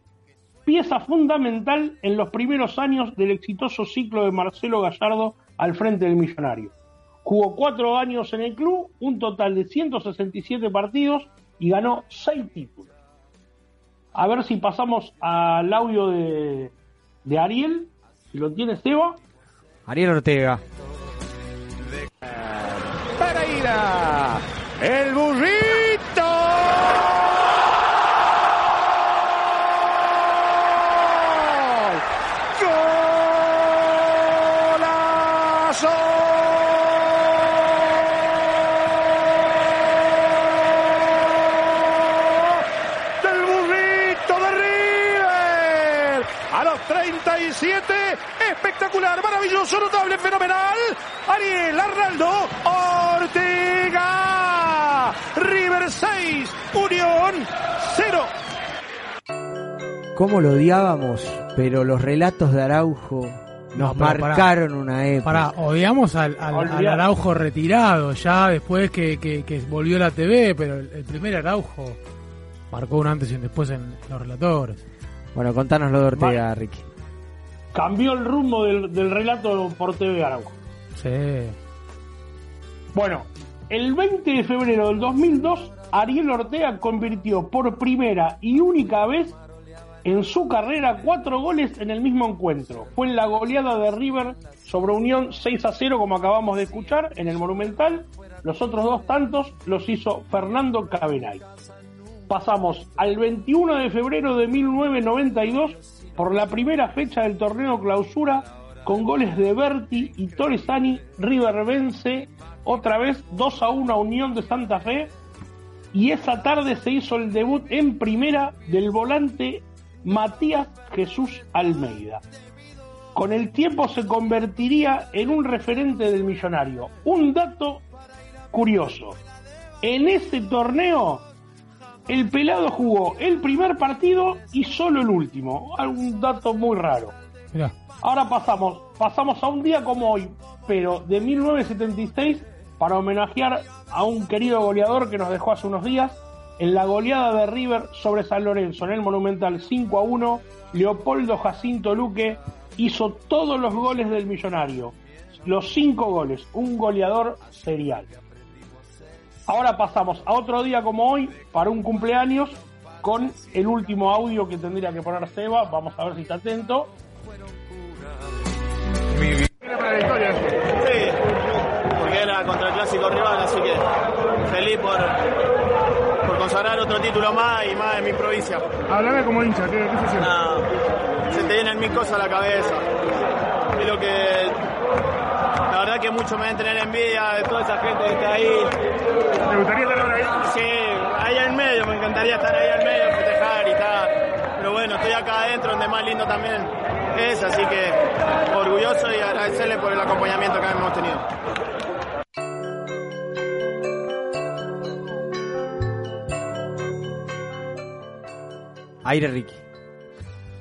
Pieza fundamental en los primeros años del exitoso ciclo de Marcelo Gallardo al frente del Millonario. Jugó cuatro años en el club, un total de 167 partidos y ganó seis títulos. A ver si pasamos al audio de, de Ariel, si lo tiene Seba. Ariel Ortega. Pereira, el burrito. ¡Golazo! Del burrito de River. A los 37, espectacular, maravilloso, notable, fenomenal. Ariel Arnaldo Ortega. River 6, Unión 0. ¿Cómo lo odiábamos? Pero los relatos de Araujo nos No, pará. marcaron una época. Pará, odiamos al, al- al Olvidate. Araujo retirado, ya después que, que- que volvió la TV, pero el, el primer Araujo marcó un antes y un después en los relatores. Bueno, contanos lo de Ortega, Ricky. Cambió el rumbo del, del relato por TV Araujo. Sí. Bueno, el 20 de febrero del 2002, Ariel Ortega convirtió por primera y única vez en su carrera cuatro goles en el mismo encuentro. Fue en la goleada de River sobre Unión 6 a 0, como acabamos de escuchar, en el Monumental. Los otros dos tantos los hizo Fernando Cabenay. Pasamos al 21 de febrero de 1992 por la primera fecha del torneo clausura con goles de Berti y Torresani. River vence otra vez 2 a 1 a Unión de Santa Fe y esa tarde se hizo el debut en primera del volante Matías Jesús Almeida. Con el tiempo se convertiría en un referente del millonario. Un dato curioso. En ese torneo, el pelado jugó el primer partido y solo el último. Un dato muy raro. Mirá. Ahora pasamos, pasamos a un día como hoy, pero de 1976, para homenajear a un querido goleador que nos dejó hace unos días, en la goleada de River sobre San Lorenzo en el Monumental 5 a 1, Leopoldo Jacinto Luque hizo todos los goles del millonario. Los cinco goles, un goleador serial. Ahora pasamos a otro día como hoy, para un cumpleaños, con el último audio que tendría que poner Seba. Vamos a ver si está atento. Sí, porque era contra el clásico rival, así que feliz por, por consagrar otro título más y más en mi provincia. Háblame como hincha, ¿qué, qué se siente? No, se te vienen mil cosas a la cabeza. Y lo que. La verdad que mucho me deben tener envidia de toda esa gente que está ahí. ¿Te gustaría estar ahora ahí? Sí, ahí al medio, me encantaría estar ahí al medio, festejar y tal. Pero bueno, estoy acá adentro, donde más lindo también es, así que orgulloso y agradecerle por el acompañamiento que hemos tenido. Aire Ricky.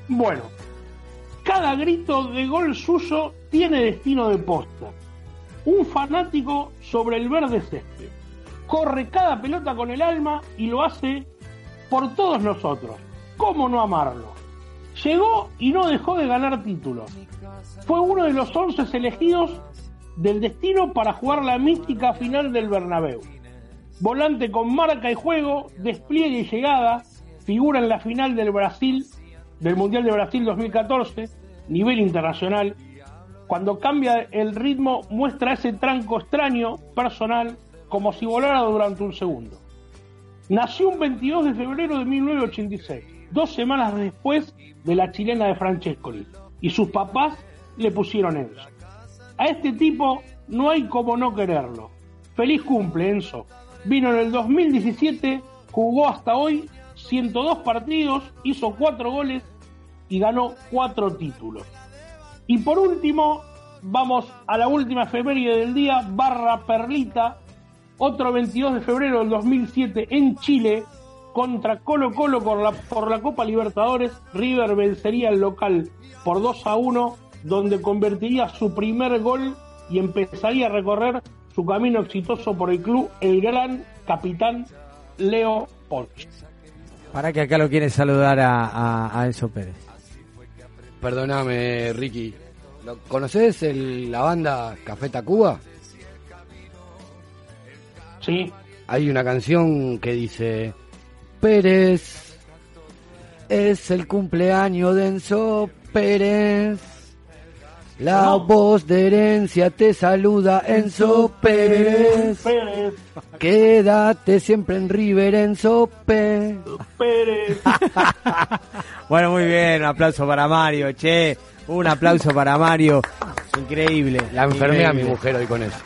Bueno, cada grito de gol suyo tiene destino de posta. Un fanático sobre el verde césped. Corre cada pelota con el alma y lo hace por todos nosotros. ¿Cómo no amarlo? Llegó y no dejó de ganar títulos. Fue uno de los 11 elegidos del destino para jugar la mística final del Bernabéu. Volante con marca y juego, despliegue y llegada, figura en la final del Brasil, del Mundial de Brasil 2014, nivel internacional, Cuando cambia el ritmo, muestra ese tranco extraño, personal, como si volara durante un segundo. Nació un 22 de febrero de 1986, dos semanas después de la chilena de Francescoli, y sus papás le pusieron Enzo. A este tipo no hay como no quererlo. Feliz cumple, Enzo. Vino en el 2017, jugó hasta hoy 102 partidos, hizo 4 goles y ganó 4 títulos. Y por último, vamos a la última efeméride del día, barra Perlita, otro 22 de febrero del 2007 en Chile, contra Colo Colo por la, por la Copa Libertadores, River vencería al local por 2 a 1, donde convertiría su primer gol y empezaría a recorrer su camino exitoso por el club el gran capitán Leo Ponch. Para que acá lo quiere saludar a, a, a Enzo Pérez. Perdóname, Ricky. ¿Lo- ¿Conoces el- la banda Café Tacuba? Sí. Hay una canción que dice Pérez es el cumpleaños de Enzo Pérez. La voz de herencia te saluda Enzo Pérez. Pérez, Quédate siempre en River Enzo Pérez. Pérez. (laughs) Bueno, muy bien, un aplauso para Mario, che. Un aplauso para Mario. Increíble. La enfermé a mi mujer hoy con eso.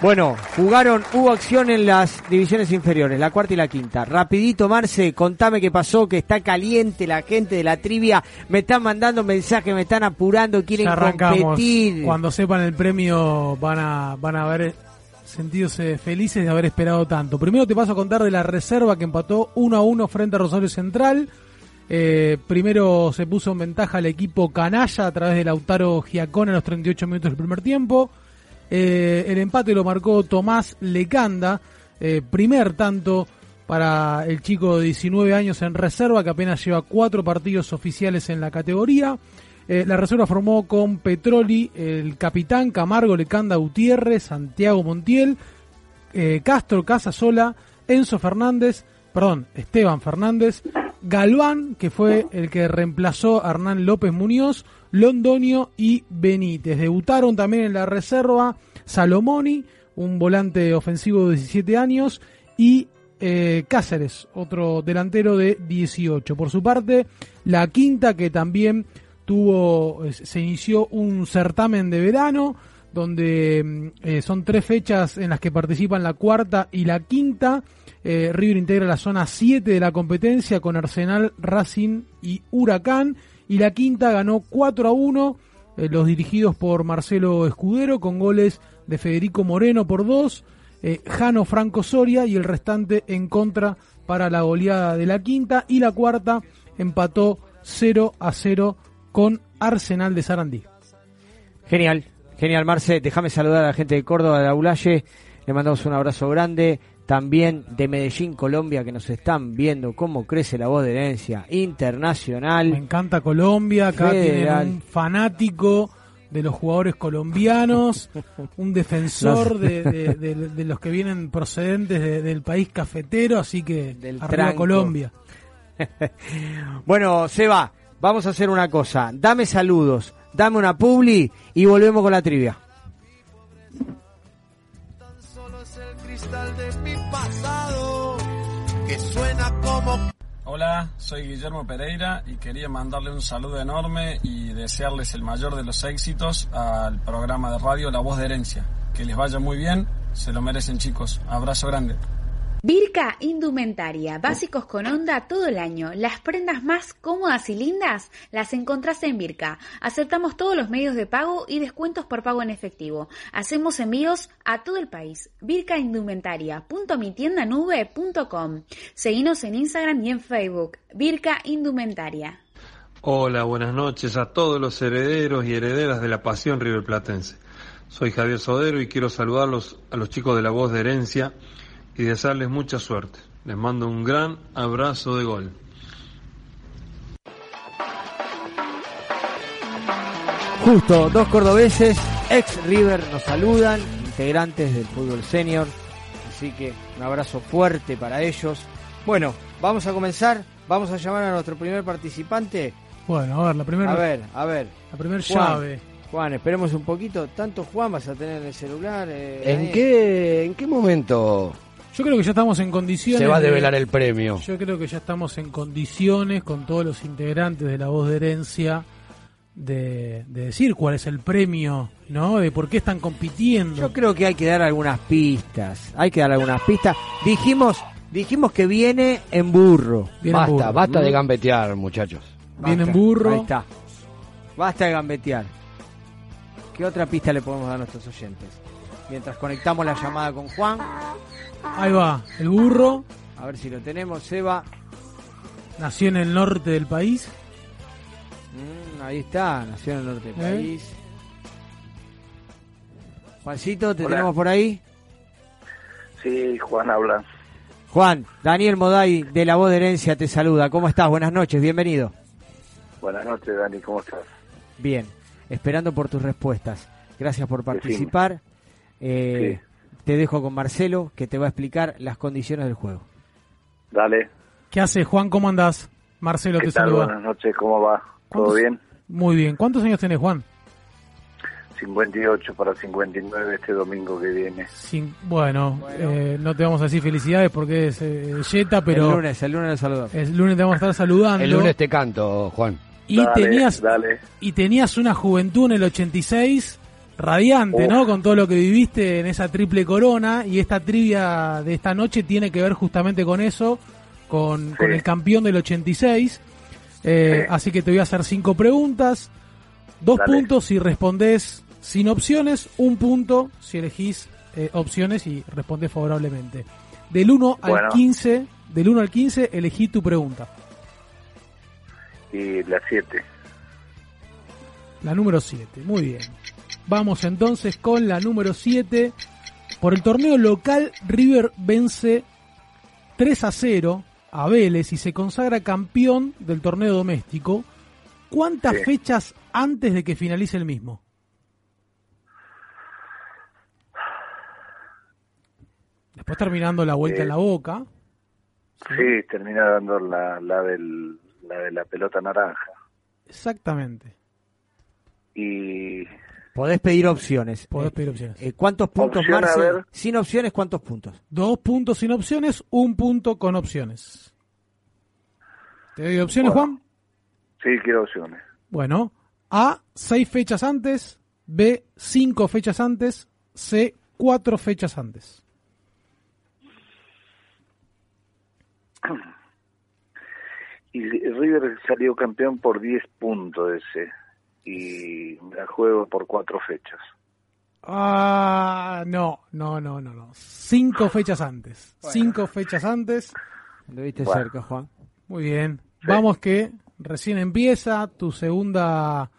Bueno, jugaron, hubo acción en las divisiones inferiores, la cuarta y la quinta. Rapidito, Marce, contame qué pasó, que está caliente la gente de la trivia. Me están mandando mensajes, me están apurando, quieren Ya arrancamos. competir. Cuando sepan el premio van a, van a haber sentirse felices de haber esperado tanto. Primero te paso a contar de la reserva que empató 1 a 1 frente a Rosario Central. Eh, primero se puso en ventaja el equipo canalla a través de Lautaro Giacón en los 38 minutos del primer tiempo. Eh, el empate lo marcó Tomás Lecanda, eh, primer tanto para el chico de 19 años en reserva que apenas lleva cuatro partidos oficiales en la categoría. Eh, la reserva formó con Petroli, el capitán Camargo Lecanda Gutiérrez, Santiago Montiel, Castro Casasola, Enzo Fernández, perdón, Esteban Fernández, Galván, que fue el que reemplazó a Hernán López Muñoz, Londonio y Benítez. Debutaron también en la reserva Salomoni, un volante ofensivo de 17 años, y eh, Cáceres, otro delantero de 18. Por su parte, la quinta que también tuvo, eh, se inició un certamen de verano donde mm, eh, son tres fechas en las que participan la cuarta y la quinta. Eh, River integra la zona 7 de la competencia con Arsenal, Racing y Huracán. Y la quinta ganó 4 a 1, eh, los dirigidos por Marcelo Escudero, con goles de Federico Moreno por dos, eh, Jano Franco Soria y el restante en contra para la goleada de la quinta. Y la cuarta empató 0 a 0 con Arsenal de Sarandí. Genial, genial, Marce. Déjame saludar a la gente de Córdoba, de Aulaye. Le mandamos un abrazo grande. También de Medellín, Colombia, que nos están viendo cómo crece la voz de herencia internacional. Me encanta Colombia, acá Federal. tienen un fanático de los jugadores colombianos, (laughs) un defensor de, de- (laughs) de- de los que vienen procedentes de- del país cafetero, así que arriba tranco. Colombia. (laughs) Bueno, Seba, vamos a hacer una cosa. Dame saludos, dame una publi y volvemos con la trivia. Hola, soy Guillermo Pereira y quería mandarle un saludo enorme y desearles el mayor de los éxitos al programa de radio La Voz de Herencia. Que les vaya muy bien, se lo merecen chicos. Abrazo grande. Virca Indumentaria, básicos con onda todo el año. Las prendas más cómodas y lindas las encontrás en Virca. Aceptamos todos los medios de pago y descuentos por pago en efectivo. Hacemos envíos a todo el país. vircaindumentaria.mitiendanube.com. Seguinos en Instagram y en Facebook. Virca Indumentaria. Hola, buenas noches a todos los herederos y herederas de la pasión riverplatense. Soy Javier Sodero y quiero saludarlos a los chicos de la voz de herencia y desearles mucha suerte. Les mando un gran abrazo de gol. Justo, dos cordobeses, ex River, nos saludan, integrantes del fútbol senior. Así que un abrazo fuerte para ellos. Bueno, vamos a comenzar. Vamos a llamar a nuestro primer participante. Bueno, a ver, la primera A ver, a ver. la primer Juan, llave. Juan, esperemos un poquito. ¿Tanto Juan vas a tener en el celular? eh, ¿En Daniel? qué, ¿En qué momento Yo creo que ya estamos en condiciones. se va a de- develar el premio? Yo creo que ya estamos en condiciones con todos los integrantes de la voz de herencia de, de decir cuál es el premio, ¿no? De por qué están compitiendo. Yo creo que hay que dar algunas pistas. Hay que dar algunas pistas. Dijimos, dijimos que viene en burro. Viene en basta, burro. basta de gambetear, muchachos. Viene en burro. Ahí está. Basta de gambetear. ¿Qué otra pista le podemos dar a nuestros oyentes? Mientras conectamos la llamada con Juan, Ahí va, el burro a ver si lo tenemos. Seba, nació en el norte del país. Mm, ahí está, nació en el norte del ¿Eh? país. Juancito, ¿te Hola. tenemos por ahí? Sí, Juan habla. Juan, Daniel Moday de La Voz de Herencia te saluda. ¿Cómo estás? Buenas noches, bienvenido. Buenas noches, Dani, ¿cómo estás? Bien, esperando por tus respuestas. Gracias por participar. Eh, Te dejo con Marcelo, que te va a explicar las condiciones del juego. Dale. ¿Qué hace Juan? ¿Cómo andás? Marcelo ¿Qué te tal? saluda. Buenas noches, ¿cómo va? ¿Todo ¿Cuántos- bien? Muy bien. ¿Cuántos años tenés, Juan? 58 para 59 este domingo que viene. Bueno, eh, no te vamos a decir felicidades porque es eh, Jetta, pero el lunes, el lunes saludamos. el lunes te vamos a estar saludando. El lunes te canto, Juan. y Dale, tenías Dale. y tenías una juventud en el 86 radiante, Uf. ¿no? Con todo lo que viviste en esa triple corona y esta trivia de esta noche tiene que ver justamente con eso, con, con el campeón del 86. Eh, Así que te voy a hacer cinco preguntas, dos Dale. puntos si respondés sin opciones, un punto si elegís eh, opciones y respondés favorablemente. Del 1 al Bueno. 15, del 1 al 15 elegí tu pregunta. Y las 7. La número 7, muy bien. Vamos entonces con la número 7. Por el torneo local, River vence 3 a 0 a Vélez y se consagra campeón del torneo doméstico. ¿Cuántas Sí. fechas antes de que finalice el mismo? Después terminando la vuelta Eh, en la boca. Sí, termina dando la, la, del, la de la pelota naranja. Exactamente. Y Podés pedir opciones. Podés Eh, pedir opciones. eh, ¿Cuántos puntos, Opción, a Marce? ver. Sin opciones, ¿cuántos puntos? Dos puntos sin opciones, un punto con opciones. ¿Te doy opciones, Juan? sí, quiero opciones. Bueno, A, seis fechas antes, B, cinco fechas antes, C, cuatro fechas antes. Y River salió campeón por 10 puntos ese. Y me la juego por cuatro fechas. Ah, no, no, no, no, no. Cinco (laughs) fechas antes. Cinco fechas antes. Lo viste Bueno. cerca, Juan. Muy bien. Vamos que recién empieza tu segunda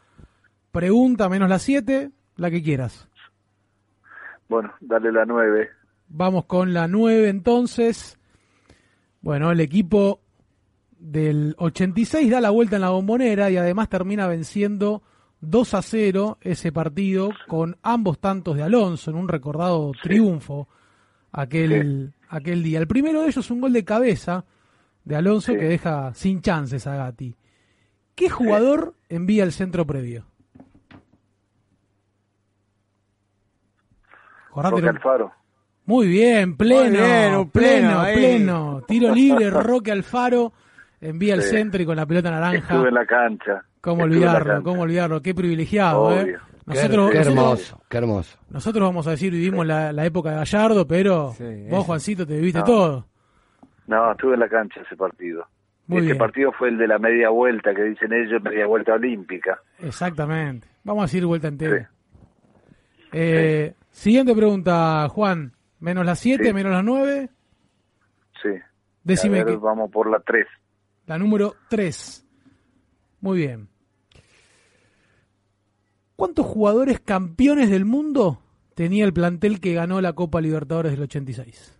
pregunta, menos la siete, la que quieras. Bueno, dale la 9. Vamos con la 9 entonces. Bueno, el equipo del 86 da la vuelta en la bombonera y además termina venciendo 2 a 0 ese partido con ambos tantos de Alonso en un recordado triunfo aquel, aquel día. El primero de ellos un gol de cabeza de Alonso que deja sin chances a Gatti. ¿Qué jugador envía el centro previo? Roque Alfaro. muy bien, pleno, pleno, pleno. Tiro libre, (laughs) Roque Alfaro envía el centro y con la pelota naranja. Estuve en la cancha. ¿Cómo olvidarlo? ¿Cómo olvidarlo? Qué privilegiado, Obvio. ¿eh? Qué, Nosotros, qué nosotros- hermoso, qué hermoso. nosotros vamos a decir, vivimos la, la época de Gallardo, pero Sí, vos. Juancito, te viviste No. todo. No, estuve en la cancha ese partido. Muy este bien. partido fue el de la media vuelta, que dicen ellos, media vuelta olímpica. Exactamente. Vamos a decir vuelta entera. Eh, Siguiente pregunta, Juan. Menos las 7, Sí. menos las 9. Sí. Decime A ver, que- vamos por la 3. La número 3. Muy bien. ¿Cuántos jugadores campeones del mundo tenía el plantel que ganó la Copa Libertadores del 86?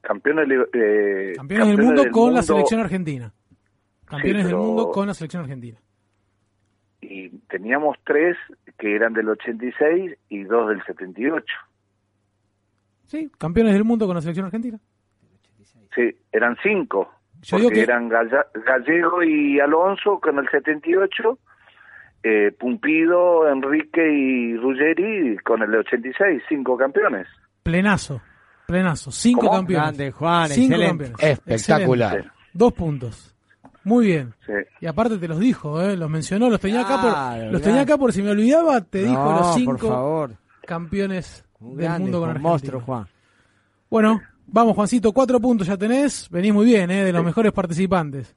Campeones, eh, Campeones del mundo con la selección argentina. Campeones Sí, del mundo con la selección argentina. Y teníamos tres que eran del 86 y dos del 78. Sí, campeones del mundo con la selección argentina. Sí, eran cinco. Yo digo porque que- eran Gallego y Alonso con el 78 eh, Pumpido, Enrique y Ruggeri con el de 86, cinco campeones. Plenazo, plenazo. Cinco ¿Cómo? campeones. Grande, Juan, Cinco excelente. campeones. Espectacular. Excelente. Dos puntos. Muy bien. Sí. Y aparte te los dijo, ¿eh? los mencionó, los tenía acá por, los tenía acá por si me olvidaba, te dijo No, los por cinco favor. campeones Un del grande, mundo con Argentina. monstruo, Juan. Bueno, vamos Juancito, cuatro puntos ya tenés, venís muy bien, ¿eh? de los mejores participantes.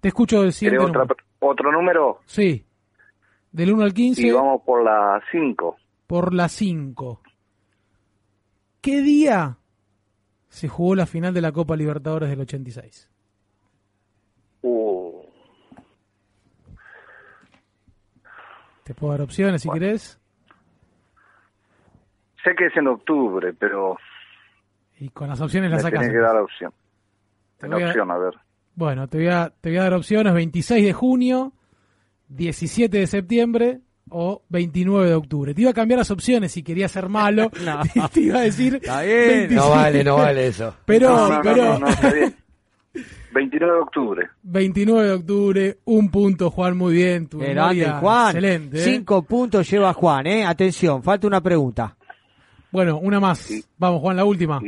Te escucho del siguiente ¿Querés otra- número. otro número? Sí, del 1 al 15 Y vamos por la 5. por la 5. ¿Qué día se jugó la final de la Copa Libertadores del 86? Uh, Te puedo dar opciones si querés. sé que es en octubre, pero Y con las opciones las sacas. tenés que dar la opción. Te La a- opción, a ver. Bueno, te voy, a, te voy a dar opciones 26 de junio, 17 de septiembre o 29 de octubre. Te iba a cambiar las opciones si quería ser malo. (laughs) No. (laughs) Te iba a decir Está bien. 27. No vale, no vale eso. (laughs) Pero, no, no, pero no, no, está bien. 29 de octubre. 29 de octubre, un punto, Juan, muy bien. Tu Grande, Juan. Excelente. ¿eh? Cinco puntos lleva Juan, ¿eh? Atención, falta una pregunta. Bueno, una más. Vamos, Juan, la última.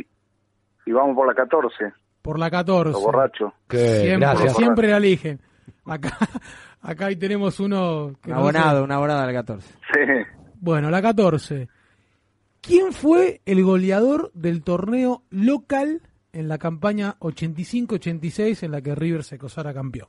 Y vamos por la 14, Por la 14. los borrachos. Que, Siempre, gracias. siempre la eligen. Acá, (laughs) acá ahí tenemos uno que Un no abonado, un abonado al 14. Sí. Bueno, la 14. ¿Quién fue el goleador del torneo local en la campaña 85-86 en la que River se cosara campeón?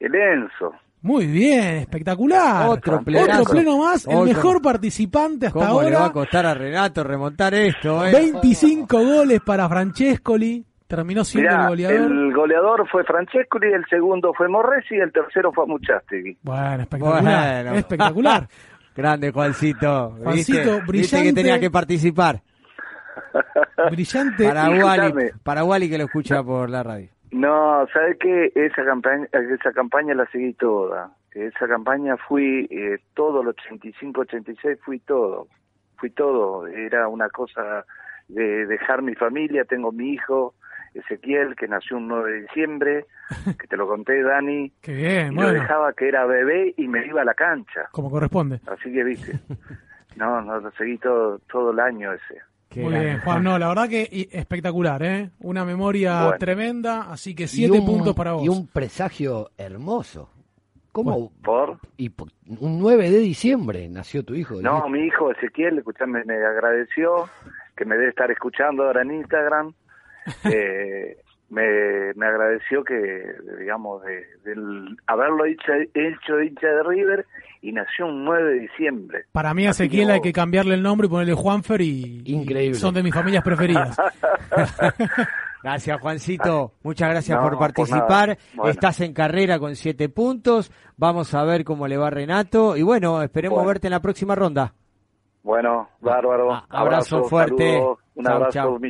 El Enzo. Muy bien, espectacular. Otro. Otro pleno más, el mejor participante hasta ¿Cómo le va a ahora. costar a Renato remontar esto, eh? 25 goles para Francescoli. Terminó siendo Mirá, el goleador. el goleador fue Francescoli, el segundo fue Morresi y el tercero fue Muchastegui. Bueno, espectacular. Bueno. Espectacular. (laughs) Grande Juancito. Juancito, ¿Viste brillante. que tenía que participar? Brillante. Para Wally, para Wally que lo escucha por la radio. No, ¿sabe qué? Esa campaña, esa campaña la seguí toda. Esa campaña fui eh, todo el 85-86, fui todo. Fui todo. Era una cosa de dejar mi familia. Tengo mi hijo, Ezequiel, que nació un 9 de diciembre, (laughs) que te lo conté, Dani. Qué bien, y lo bueno, dejaba que era bebé y me iba a la cancha. como corresponde. Así que, viste. (laughs) No, no, lo seguí todo, todo el año ese. Qué Muy grande, bien, Juan. No, la verdad que espectacular, ¿eh? Una memoria Bueno. tremenda, así que siete un- puntos para vos. Y un presagio hermoso. ¿Cómo? ¿Por? Y un 9 de diciembre nació tu hijo. No, mi hijo Ezequiel, escuchame, me agradeció, que me debe estar escuchando ahora en Instagram. (laughs) eh, me, me agradeció que, digamos, de, del haberlo hecho, hecho hincha de River y nació un 9 de diciembre. Para mí a Ezequiel hay que cambiarle el nombre y ponerle Juanfer y, Increíble. son de mis familias preferidas. (laughs) Gracias, Juancito. Muchas gracias No, por participar. Bueno. Estás en carrera con siete puntos. Vamos a ver cómo le va Renato. Y bueno, esperemos Bueno. verte en la próxima ronda. Bueno, bárbaro. Ah, abrazo fuerte. saludos, un Chau, abrazo, chau.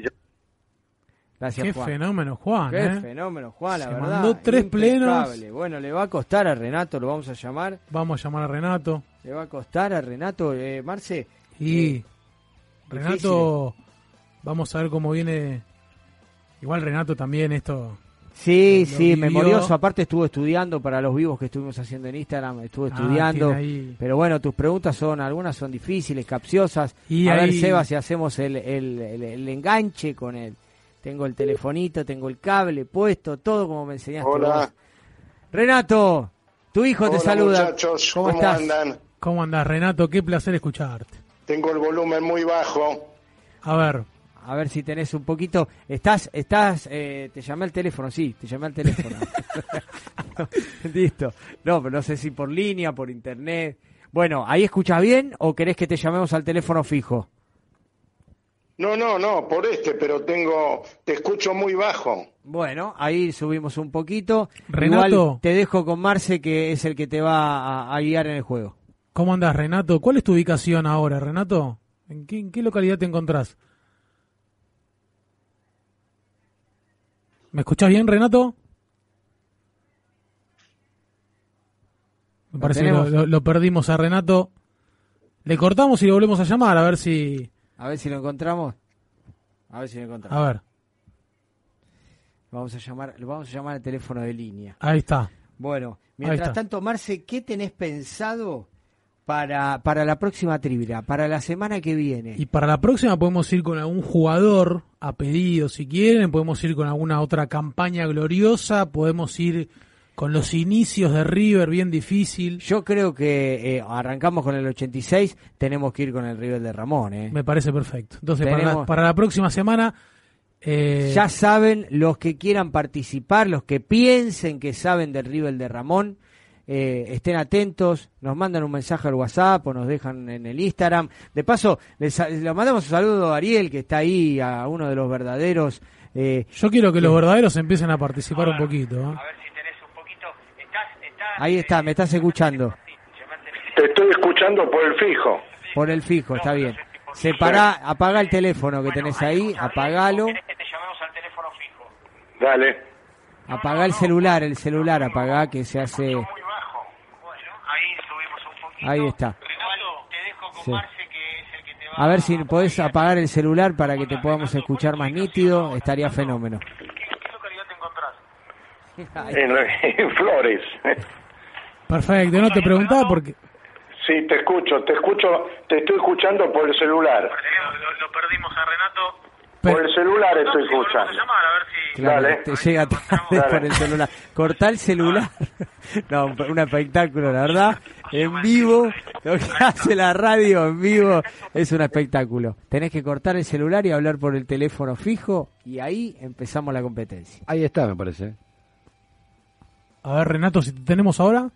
Gracias, Qué Juan. fenómeno, Juan. Qué ¿eh? fenómeno, Juan, la Se verdad. mandó tres Impecable. plenos. Bueno, le va a costar a Renato, lo vamos a llamar. Vamos a llamar a Renato. Le va a costar a Renato, eh, Marce. Y Eh, Renato, vamos a ver cómo viene. Igual Renato también esto. Sí, Lo- sí, vivió. memorioso. Aparte estuvo estudiando para los vivos que estuvimos haciendo en Instagram, estuvo Ah, estudiando. Pero bueno, tus preguntas son, algunas son difíciles, capciosas. Y a ver, Seba, si hacemos el, el, el- el enganche con el... Tengo el telefonito, tengo el cable puesto, todo como me enseñaste Hola. vos. Renato, tu hijo te Hola, saluda. muchachos, ¿Cómo, ¿cómo estás? andan? ¿Cómo andás, Renato? Qué placer escucharte. Tengo el volumen muy bajo. A ver, A ver si tenés un poquito. Estás, estás, eh, te llamé al teléfono, sí, te llamé al teléfono. (laughs) (laughs) Listo. No, pero no sé si por línea, por internet. Bueno, ¿ahí escuchas bien o querés que te llamemos al teléfono fijo? No, no, no, por este, pero tengo, te escucho muy bajo. Bueno, ahí subimos un poquito. Renato. Igual te dejo con Marce, que es el que te va a, a guiar en el juego. ¿cómo andás, Renato? ¿Cuál es tu ubicación ahora, Renato? ¿En qué, en qué localidad te encontrás? ¿Me escuchás bien, Renato? Me ¿Lo parece que lo- lo perdimos a Renato. Le cortamos y lo volvemos a llamar a ver si... A ver si lo encontramos. A ver si lo encontramos. A ver, Vamos a llamar, lo vamos a llamar al teléfono de línea. ahí está. Bueno, mientras tanto, Marce, ¿qué tenés pensado para, para la próxima trivia, para la semana que viene? Y para la próxima podemos ir con algún jugador a pedido, si quieren, podemos ir con alguna otra campaña gloriosa, podemos ir con los inicios de River bien difícil. Yo creo que eh, arrancamos con el 86, tenemos que ir con el River de Ramón. ¿eh? Me parece perfecto. Entonces, para la, Tenemos- para la próxima semana... eh, Ya saben, los que quieran participar, los que piensen que saben del River de Ramón, eh, estén atentos, nos mandan un mensaje al WhatsApp o nos dejan en el Instagram. De paso, les, le mandamos un saludo a Ariel, que está ahí, a uno de los verdaderos. eh, Yo quiero que los verdaderos empiecen a participar un poquito. ¿eh? Ahí está, me estás escuchando. Te estoy escuchando por el fijo. Por el fijo, está bien. Separá, apaga el teléfono que tenés ahí, apagalo. Dale. Apagá el celular, el celular apagá que se hace. Ahí está. Sí. A ver si podés apagar el celular para que te podamos escuchar más nítido, estaría fenómeno. (laughs) En, (laughs) en Flores. (laughs) Perfecto, no te preguntaba porque... Sí, te escucho, te escucho, te estoy escuchando por el celular. Lo perdimos a Renato. Por el celular estoy escuchando. Claro, Dale. te llega tarde Dale. por el celular. Cortá el celular. (laughs) No, un, un espectáculo, la verdad. En vivo, lo que hace la radio en vivo es un espectáculo. Tenés que cortar el celular y hablar por el teléfono fijo y ahí empezamos la competencia. Ahí está, me parece. A ver, Renato, si te tenemos ahora.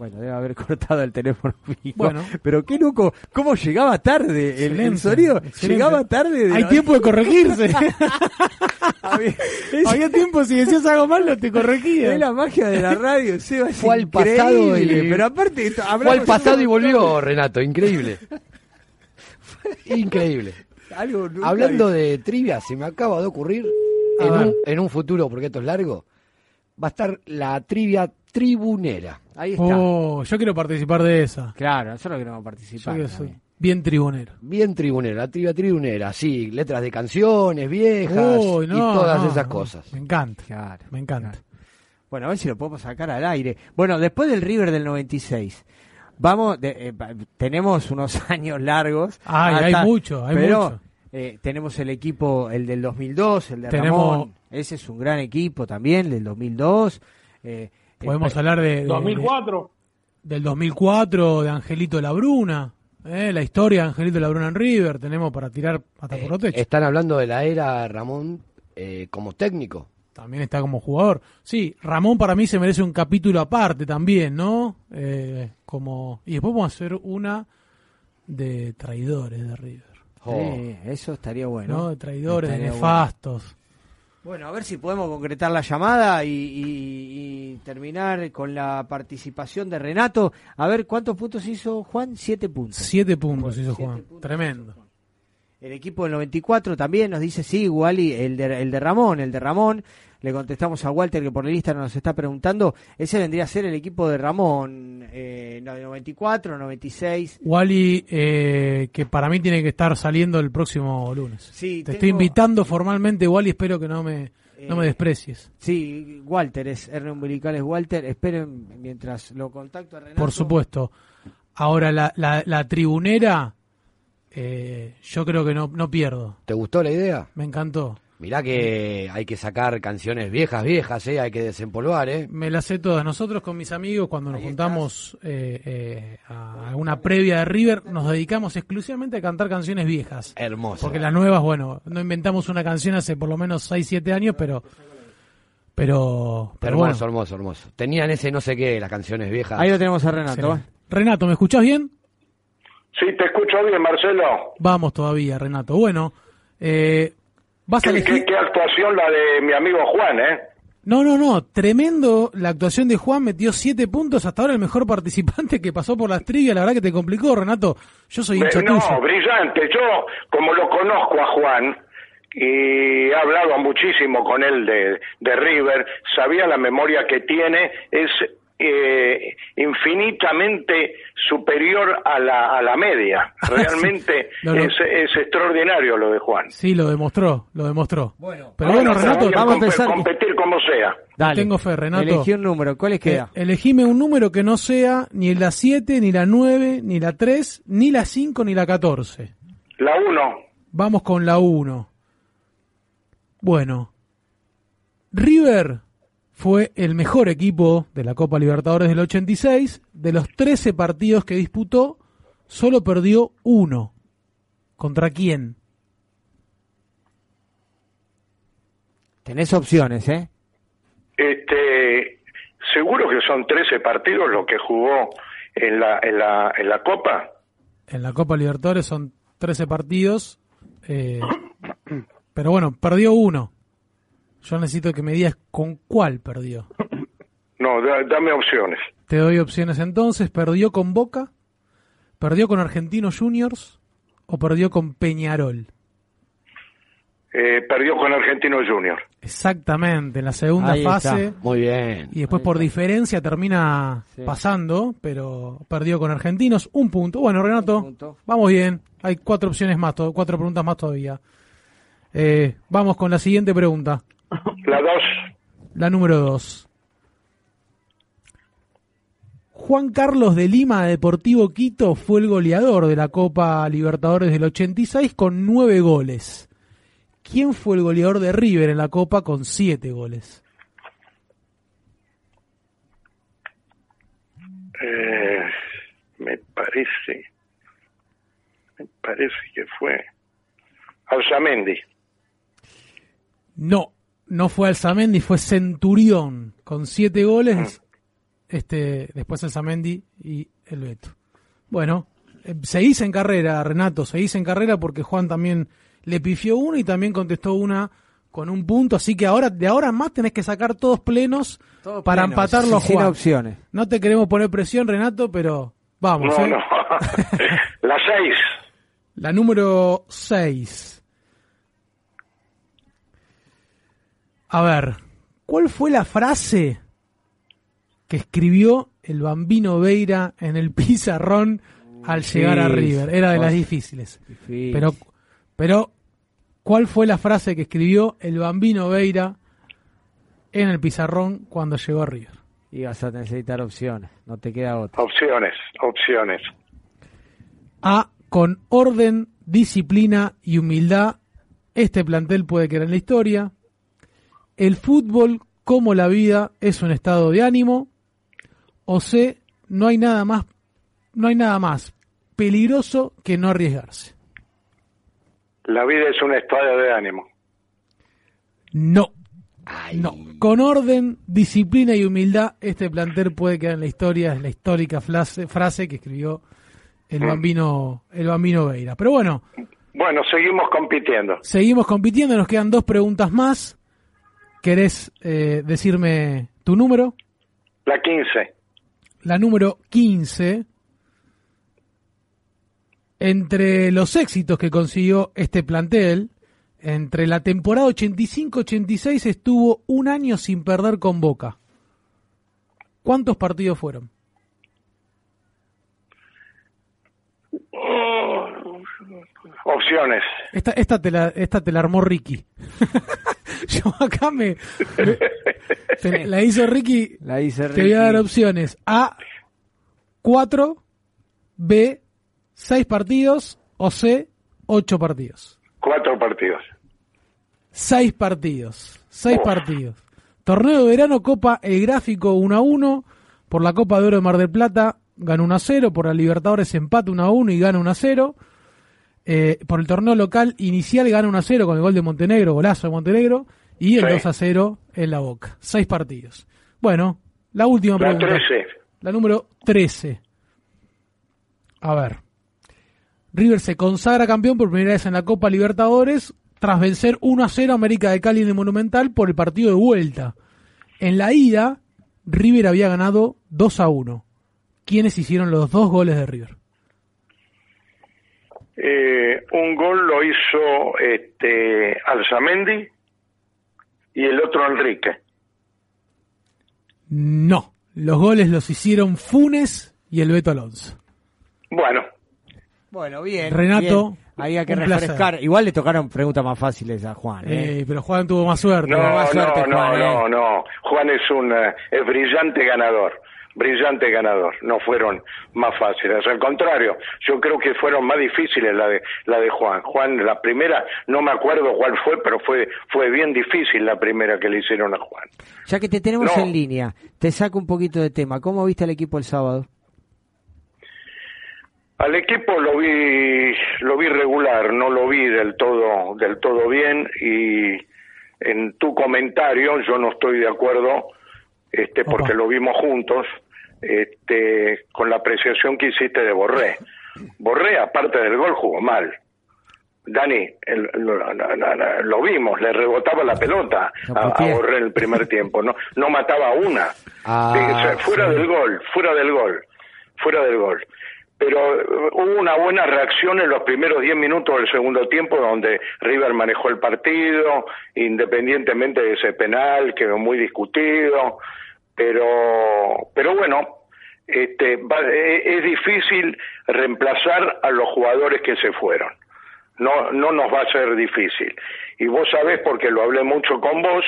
Bueno, debe haber (laughs) cortado el teléfono fijo. Bueno. Pero qué loco, cómo llegaba tarde el, sonido. excelente. Llegaba tarde. de- Hay tiempo de corregirse. (laughs) Había, (laughs) Había tiempo, si decías algo mal, no te corregía. Es la magia de la radio, Seba, es Fue al pasado y- Pero aparte, esto- Fue al pasado de y volvió, Renato, increíble. Increíble. de- Algo nunca Hablando de trivia, se me acaba de ocurrir, un, en un futuro, porque esto es largo, va a estar la trivia tribunera. Ahí está. Oh, yo quiero participar de esa. Claro, nosotros queremos Yo participar. que soy bien tribunero. Bien tribunera, la trivia tribunera, sí, letras de canciones viejas y todas no, esas cosas. Me encanta, Claro, me encanta. claro. Bueno, a ver si lo podemos sacar al aire. Bueno, después del River del 96, vamos, de- eh, tenemos unos (laughs) años largos. Ay, hay mucho, hay pero, mucho. eh, tenemos el equipo, el del 2002, el de Tenemos- Ramón. Ese es un gran equipo también, el del 2002. Eh, Podemos eh, hablar de, de- 2004. del 2004, de Angelito Labruna. ¿eh? La historia de Angelito Labruna en River. Tenemos para tirar hasta por los techos. Están hablando de la era Ramón eh, como técnico. También está como jugador. Sí, Ramón para mí se merece un capítulo aparte también, ¿no? Eh, como Y después vamos a hacer una de traidores de River. sí, eso estaría bueno. ¿no? De traidores, de bueno. Bueno, a ver si podemos concretar la llamada y, y- y terminar con la participación de Renato. A ver, ¿cuántos puntos hizo Juan? Siete puntos. Siete puntos hizo siete Juan. puntos Tremendo. El equipo del 94 también nos dice, sí, Wally, el de, el de Ramón, el de Ramón. Le contestamos a Walter que por el Instagram nos está preguntando. Ese vendría a ser el equipo de Ramón, eh, no, de 94, 96. Wally, eh, que para mí tiene que estar saliendo el próximo lunes. Sí, Te tengo- estoy invitando formalmente, Wally, espero que no me, no me Eh, desprecies. Sí, Walter, es R umbilical es Walter. Esperen mientras lo contacto a Renato. Por supuesto. Ahora, la, la, la tribunera, eh, yo creo que no, no pierdo. ¿Te gustó la idea? Me encantó. Mirá que hay que sacar canciones viejas, viejas, ¿eh? hay que desempolvar, ¿eh? Me las sé todas. Nosotros con mis amigos, cuando nos juntamos eh, eh, a una previa de River, nos dedicamos exclusivamente a cantar canciones viejas. Hermoso. Porque las nuevas, bueno, no inventamos una canción hace por lo menos 6, 7 años, pero... Pero, pero hermoso, bueno. hermoso, hermoso. Tenían ese no sé qué, las canciones viejas. Ahí lo tenemos a Renato. Renato, ¿me escuchás bien? Sí, te escucho bien, Marcelo. Vamos todavía, Renato. Bueno, eh, vas a ¿Qué, elegir... qué- qué actuación la de mi amigo Juan, ¿eh? No, no, no, tremendo la actuación de Juan, metió siete puntos, hasta ahora el mejor (laughs) participante que pasó por las trivias, la verdad que te complicó, Renato, yo soy hincha no, tuyo. brillante. Yo, como lo conozco a Juan, y he hablado muchísimo con él de, de River, sabía la memoria que tiene, es eh, infinitamente superior a la, a la media. (laughs) Realmente No, no. Es, es extraordinario lo de Juan. Sí, lo demostró, lo demostró. Bueno, pero bueno, Renato, vamos a empezar. competir como sea. Dale. tengo fe, Renato. Elegí un número. ¿Cuál les queda? Eh, elegime un número que no sea ni la 7, ni la 9, ni la 3, ni la 5, ni la 14. La 1, Vamos con la 1. Bueno, River fue el mejor equipo de la Copa Libertadores del 86. De los 13 partidos que disputó, solo perdió uno. ¿Contra quién? Tenés opciones, ¿eh? este, seguro que son 13 partidos los que jugó en la, en la, en la Copa. En la Copa Libertadores son 13 partidos. eh, pero bueno, perdió uno. Yo necesito que me digas con cuál perdió. (coughs) No, da- dame opciones. Te doy opciones entonces. ¿Perdió con Boca? ¿Perdió con Argentinos Juniors? ¿O perdió con Peñarol? Eh, perdió con Argentino Junior. Exactamente, en la segunda Ahí está. fase. Muy bien. Y después por diferencia termina Sí. pasando, pero perdió con Argentinos. Un punto. Bueno, Renato, punto. vamos bien. Hay cuatro opciones más, cuatro preguntas más todavía. Eh, vamos con la siguiente pregunta. La 2, La número dos. Juan Carlos de Lima de Deportivo Quito fue el goleador de la Copa Libertadores del 86 con nueve goles. ¿Quién fue el goleador de River en la Copa con siete goles? eh, me parece, me parece que fue Alzamendi. No, no fue Alzamendi, fue Centurión con siete goles. Este, después Alzamendi y el Beto. Bueno, eh, seguís en carrera, Renato, seguís en carrera porque Juan también le pifió una y también contestó una con un punto, así que ahora de ahora en más tenés que sacar todos plenos Todos para plenos, empatarlo a sin Juan. opciones. No te queremos poner presión, Renato, pero vamos. No, ¿eh? no. (laughs) la 6, La número 6. A ver, ¿cuál fue la frase que escribió el bambino Veira en el (laughs) pizarrón al llegar a. River? Era de las difíciles. Difícil. Pero, pero, ¿cuál fue la frase que escribió el bambino Veira en el pizarrón cuando llegó a River? Y vas a necesitar opciones. No te queda otra. opciones, opciones. A. Con orden, disciplina y humildad, este plantel puede quedar en la historia. El fútbol, como la vida, es un estado de ánimo. O C. No hay nada más, no hay nada más peligroso que no arriesgarse. La vida es un estado de ánimo. No. No. Con orden, disciplina y humildad, este plantel puede quedar en la historia. Es la histórica frase, frase que escribió el bambino, el bambino Veira. Pero bueno, Bueno, seguimos compitiendo. Seguimos compitiendo, nos quedan dos preguntas más. ¿Querés eh, decirme tu número? La 15, La número 15. Entre los éxitos que consiguió este plantel, entre la temporada 85-86 estuvo un año sin perder con Boca. ¿Cuántos partidos fueron? Opciones. Esta, esta, te, la, esta te la armó Ricky. (laughs) Yo acá me... me- te- la hizo Ricky. La hice Te voy a dar Ricky. opciones. A, 4. B, 6 partidos. O C, 8 partidos. Cuatro partidos. 6 partidos. 6 partidos. Torneo de verano, Copa El Gráfico 1 a 1. Por la Copa de Oro de Mar del Plata gana 1 a 0. Por la Libertadores empate 1 a 1 y gana 1 a 0. Eh, por el torneo local inicial gana 1 a 0 con el gol de Montenegro, golazo de Montenegro. Y el Sí. 2 a 0 en la boca. 6 partidos. Bueno, la última La pregunta. 13, La número 13. A ver. River se consagra campeón por primera vez en la Copa Libertadores tras vencer 1 a 0 a América de Cali en el Monumental por el partido de vuelta. En la ida, River había ganado 2 a 1. ¿Quiénes hicieron los dos goles de River? Eh, un gol lo hizo este Alzamendi y el otro Enrique. No. Los goles los hicieron Funes y el Beto Alonso. Bueno, Bueno, bien. Renato, bien. Había que placer. refrescar. Igual le tocaron preguntas más fáciles a Juan. ¿eh? Eh, pero Juan tuvo más suerte. no, más suerte, no, no, Juan, no, ¿eh? no. Juan es un eh, es brillante ganador, brillante ganador. No fueron más fáciles, al contrario, yo creo que fueron más difíciles la de la de Juan. Juan la primera, no me acuerdo cuál fue, pero fue fue bien difícil la primera que le hicieron a Juan. Ya que te tenemos No. en línea, te saco un poquito de tema. ¿Cómo viste al equipo el sábado? Al equipo lo vi lo vi regular, no lo vi del todo del todo bien y en tu comentario yo no estoy de acuerdo este porque lo vimos juntos este con la apreciación que hiciste de Borré. Borré aparte del gol jugó mal. Dani, el- lo, la- la- la- lo vimos, le rebotaba la pelota a, a Borré en el primer tiempo, no no mataba una. Ah, fuera sí. del gol, fuera del gol, fuera del gol. Pero eh, hubo una buena reacción en los primeros 10 minutos del segundo tiempo donde River manejó el partido, independientemente de ese penal, quedó muy discutido, pero, pero bueno, este, va- eh, es difícil reemplazar a los jugadores que se fueron. No, no nos va a ser difícil. Y vos sabés, porque lo hablé mucho con vos,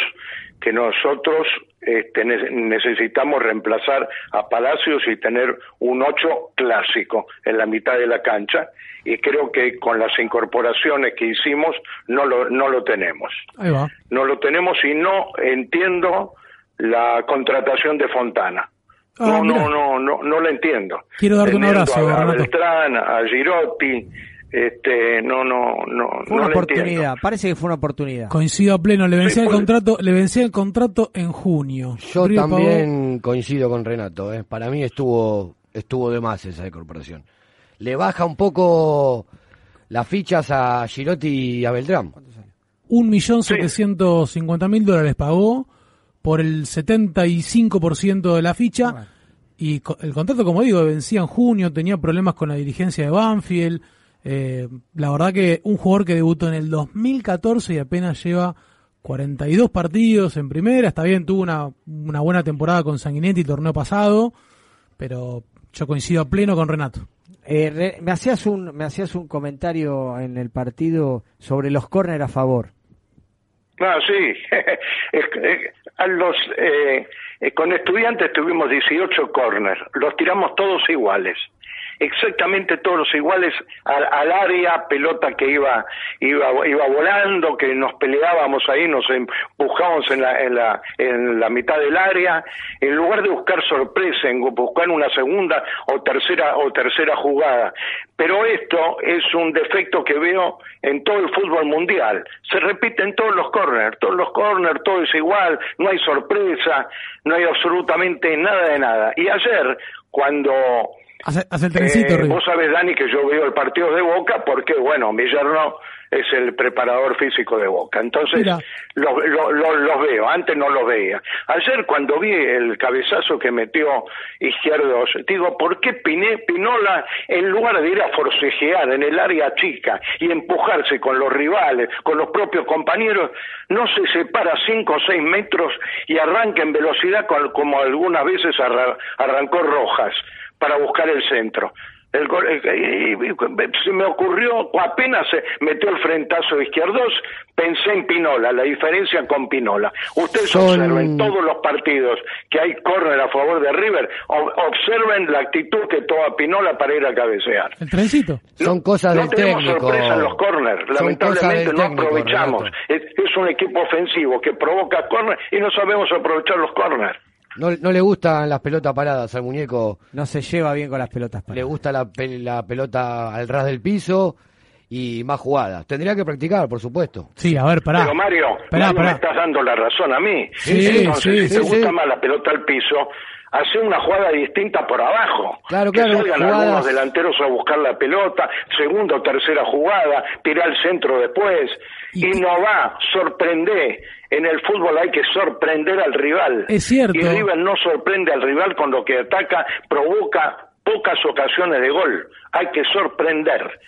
que nosotros este, ne- necesitamos reemplazar a Palacios y tener un 8 clásico en la mitad de la cancha. Y creo que con las incorporaciones que hicimos no lo, no lo tenemos. Ahí va. No lo tenemos y no entiendo la contratación de Fontana. Ah, no, no, no, no, no la entiendo. Quiero darte un abrazo, a, a. Beltrán, a Girotti, este, no, no, no, Fue una oportunidad. entiendo. Parece que fue una oportunidad. Coincido a pleno, le vencía Sí, el pues. contrato, le vencía el contrato en junio. Yo también coincido con Renato. ¿eh? Para mí estuvo estuvo de más esa incorporación. Le baja un poco las fichas a Girotti y a Beltrán. un millón setecientos cincuenta mil dólares pagó por el 75% de la ficha. Y el contrato como digo vencía en junio tenía problemas con la dirigencia de Banfield. Eh, la verdad que un jugador que debutó en el 2014 y apenas lleva 42 partidos en primera está bien tuvo una, una buena temporada con Sanguinetti torneo pasado pero yo coincido a pleno con Renato. Eh, re- me hacías un me hacías un comentario en el partido sobre los córner a favor. Ah, sí. (laughs) Eh, los, eh, eh, con estudiantes tuvimos 18 corners. Los tiramos todos iguales. Exactamente todos iguales al, al área, pelota que iba, iba, iba volando, que nos peleábamos ahí, nos empujábamos en la, en la, en la mitad del área, en lugar de buscar sorpresa, en buscar una segunda o tercera, o tercera jugada. Pero esto es un defecto que veo en todo el fútbol mundial. Se repite en todos los corners, todos los corners, todo es igual, no hay sorpresa, no hay absolutamente nada de nada. Y ayer, cuando hace, hace el trencito eh, vos sabés, Dani, que yo veo el partido de Boca porque, bueno, mi yerno es el preparador físico de Boca. Entonces, los lo, lo- los veo, antes no los veía. Ayer cuando vi el cabezazo que metió Izquierdos, digo, ¿por qué Piné, Pinola, en lugar de ir a forcejear en el área chica y empujarse con los rivales, con los propios compañeros, no se separa cinco o seis metros y arranca en velocidad con- como algunas veces arra- arrancó Rojas para buscar el centro? El gol- eh, eh, se me ocurrió, apenas se metió el frentazo de izquierdos, pensé en Pinola, la diferencia con Pinola. Ustedes Son- observen todos los partidos que hay córner a favor de River, observen la actitud que toma Pinola para ir a cabecear. el trencito Son cosas No del tenemos técnico. sorpresa en los cosas lamentablemente no técnico, aprovechamos. Es, es un equipo ofensivo que provoca corner y no sabemos aprovechar los corners. No, no le gustan las pelotas paradas al muñeco. No se lleva bien con las pelotas. Le gusta la, la pelota al ras del piso y más jugadas. Tendría que practicar, por supuesto. sí a ver pará Pero Mario, Pará, Mario, pará. me estás dando la razón a mí. Sí, Entonces, sí, si sí, te gusta más la pelota al piso, hace una jugada distinta por abajo. Claro, que claro, salgan jugadas- algunos delanteros a buscar la pelota, segunda o tercera jugada, tirar al centro después. Y- Y, no va, sorprende. En el fútbol hay que sorprender al rival. Es cierto. Y River no sorprende al rival con lo que ataca, provoca pocas ocasiones de gol. Hay que sorprender.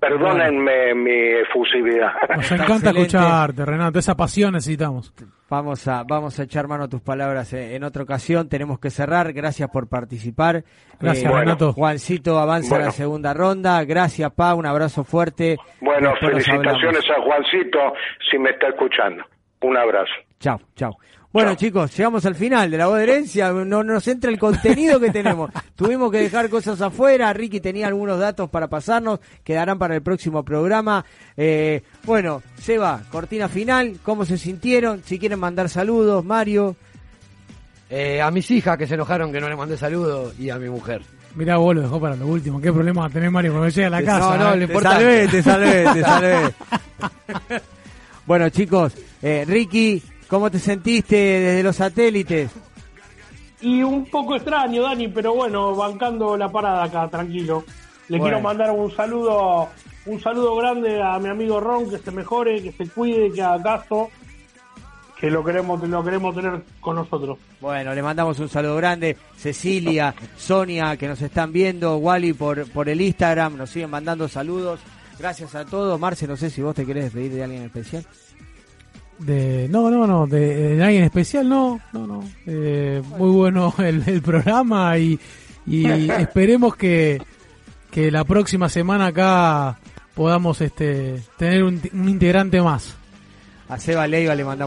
Perdónenme mi efusividad. Nos encanta excelente. escucharte, Renato. Esa pasión necesitamos. Vamos a, vamos a echar mano a tus palabras eh, en otra ocasión. Tenemos que cerrar. Gracias por participar. Gracias, Eh, Renato. Juancito avanza a la segunda ronda. Gracias, Pa. Un abrazo fuerte. Bueno, Después felicitaciones a Juancito si me está escuchando. Un abrazo. Chao, chao. Bueno, chicos, llegamos al final de la voz de herencia. No nos entra el contenido que tenemos. (laughs) Tuvimos que dejar cosas afuera. Ricky tenía algunos datos para pasarnos. Quedarán para el próximo programa. Eh, bueno, Seba, cortina final. ¿Cómo se sintieron? Si quieren mandar saludos, Mario. Eh, a mis hijas que se enojaron que no le mandé saludos y a mi mujer. Mirá, vos lo dejó para lo último. ¿Qué problema va a tener Mario cuando llegue a la No, casa? no, eh? lo Te importante. salvé, te salvé, te salvé. (laughs) bueno, chicos, eh, Ricky, ¿cómo te sentiste desde los satélites? Y un poco extraño, Dani, pero bueno, bancando la parada acá, tranquilo. Le Bueno. quiero mandar un saludo, un saludo grande a mi amigo Ron, que se mejore, que se cuide, que haga caso, que lo queremos, lo queremos tener con nosotros. Bueno, le mandamos un saludo grande. Cecilia, Sonia, que nos están viendo, Wally por, por el Instagram, nos siguen mandando saludos. Gracias a todos. Marce, no sé si vos te querés despedir de alguien especial. De, no, no, no, de, de alguien especial, no, no, no. Eh, muy bueno (laughs) el, el programa y, y (laughs) esperemos que, que la próxima semana acá podamos este tener un, un integrante más. A Seba Leiva le mandamos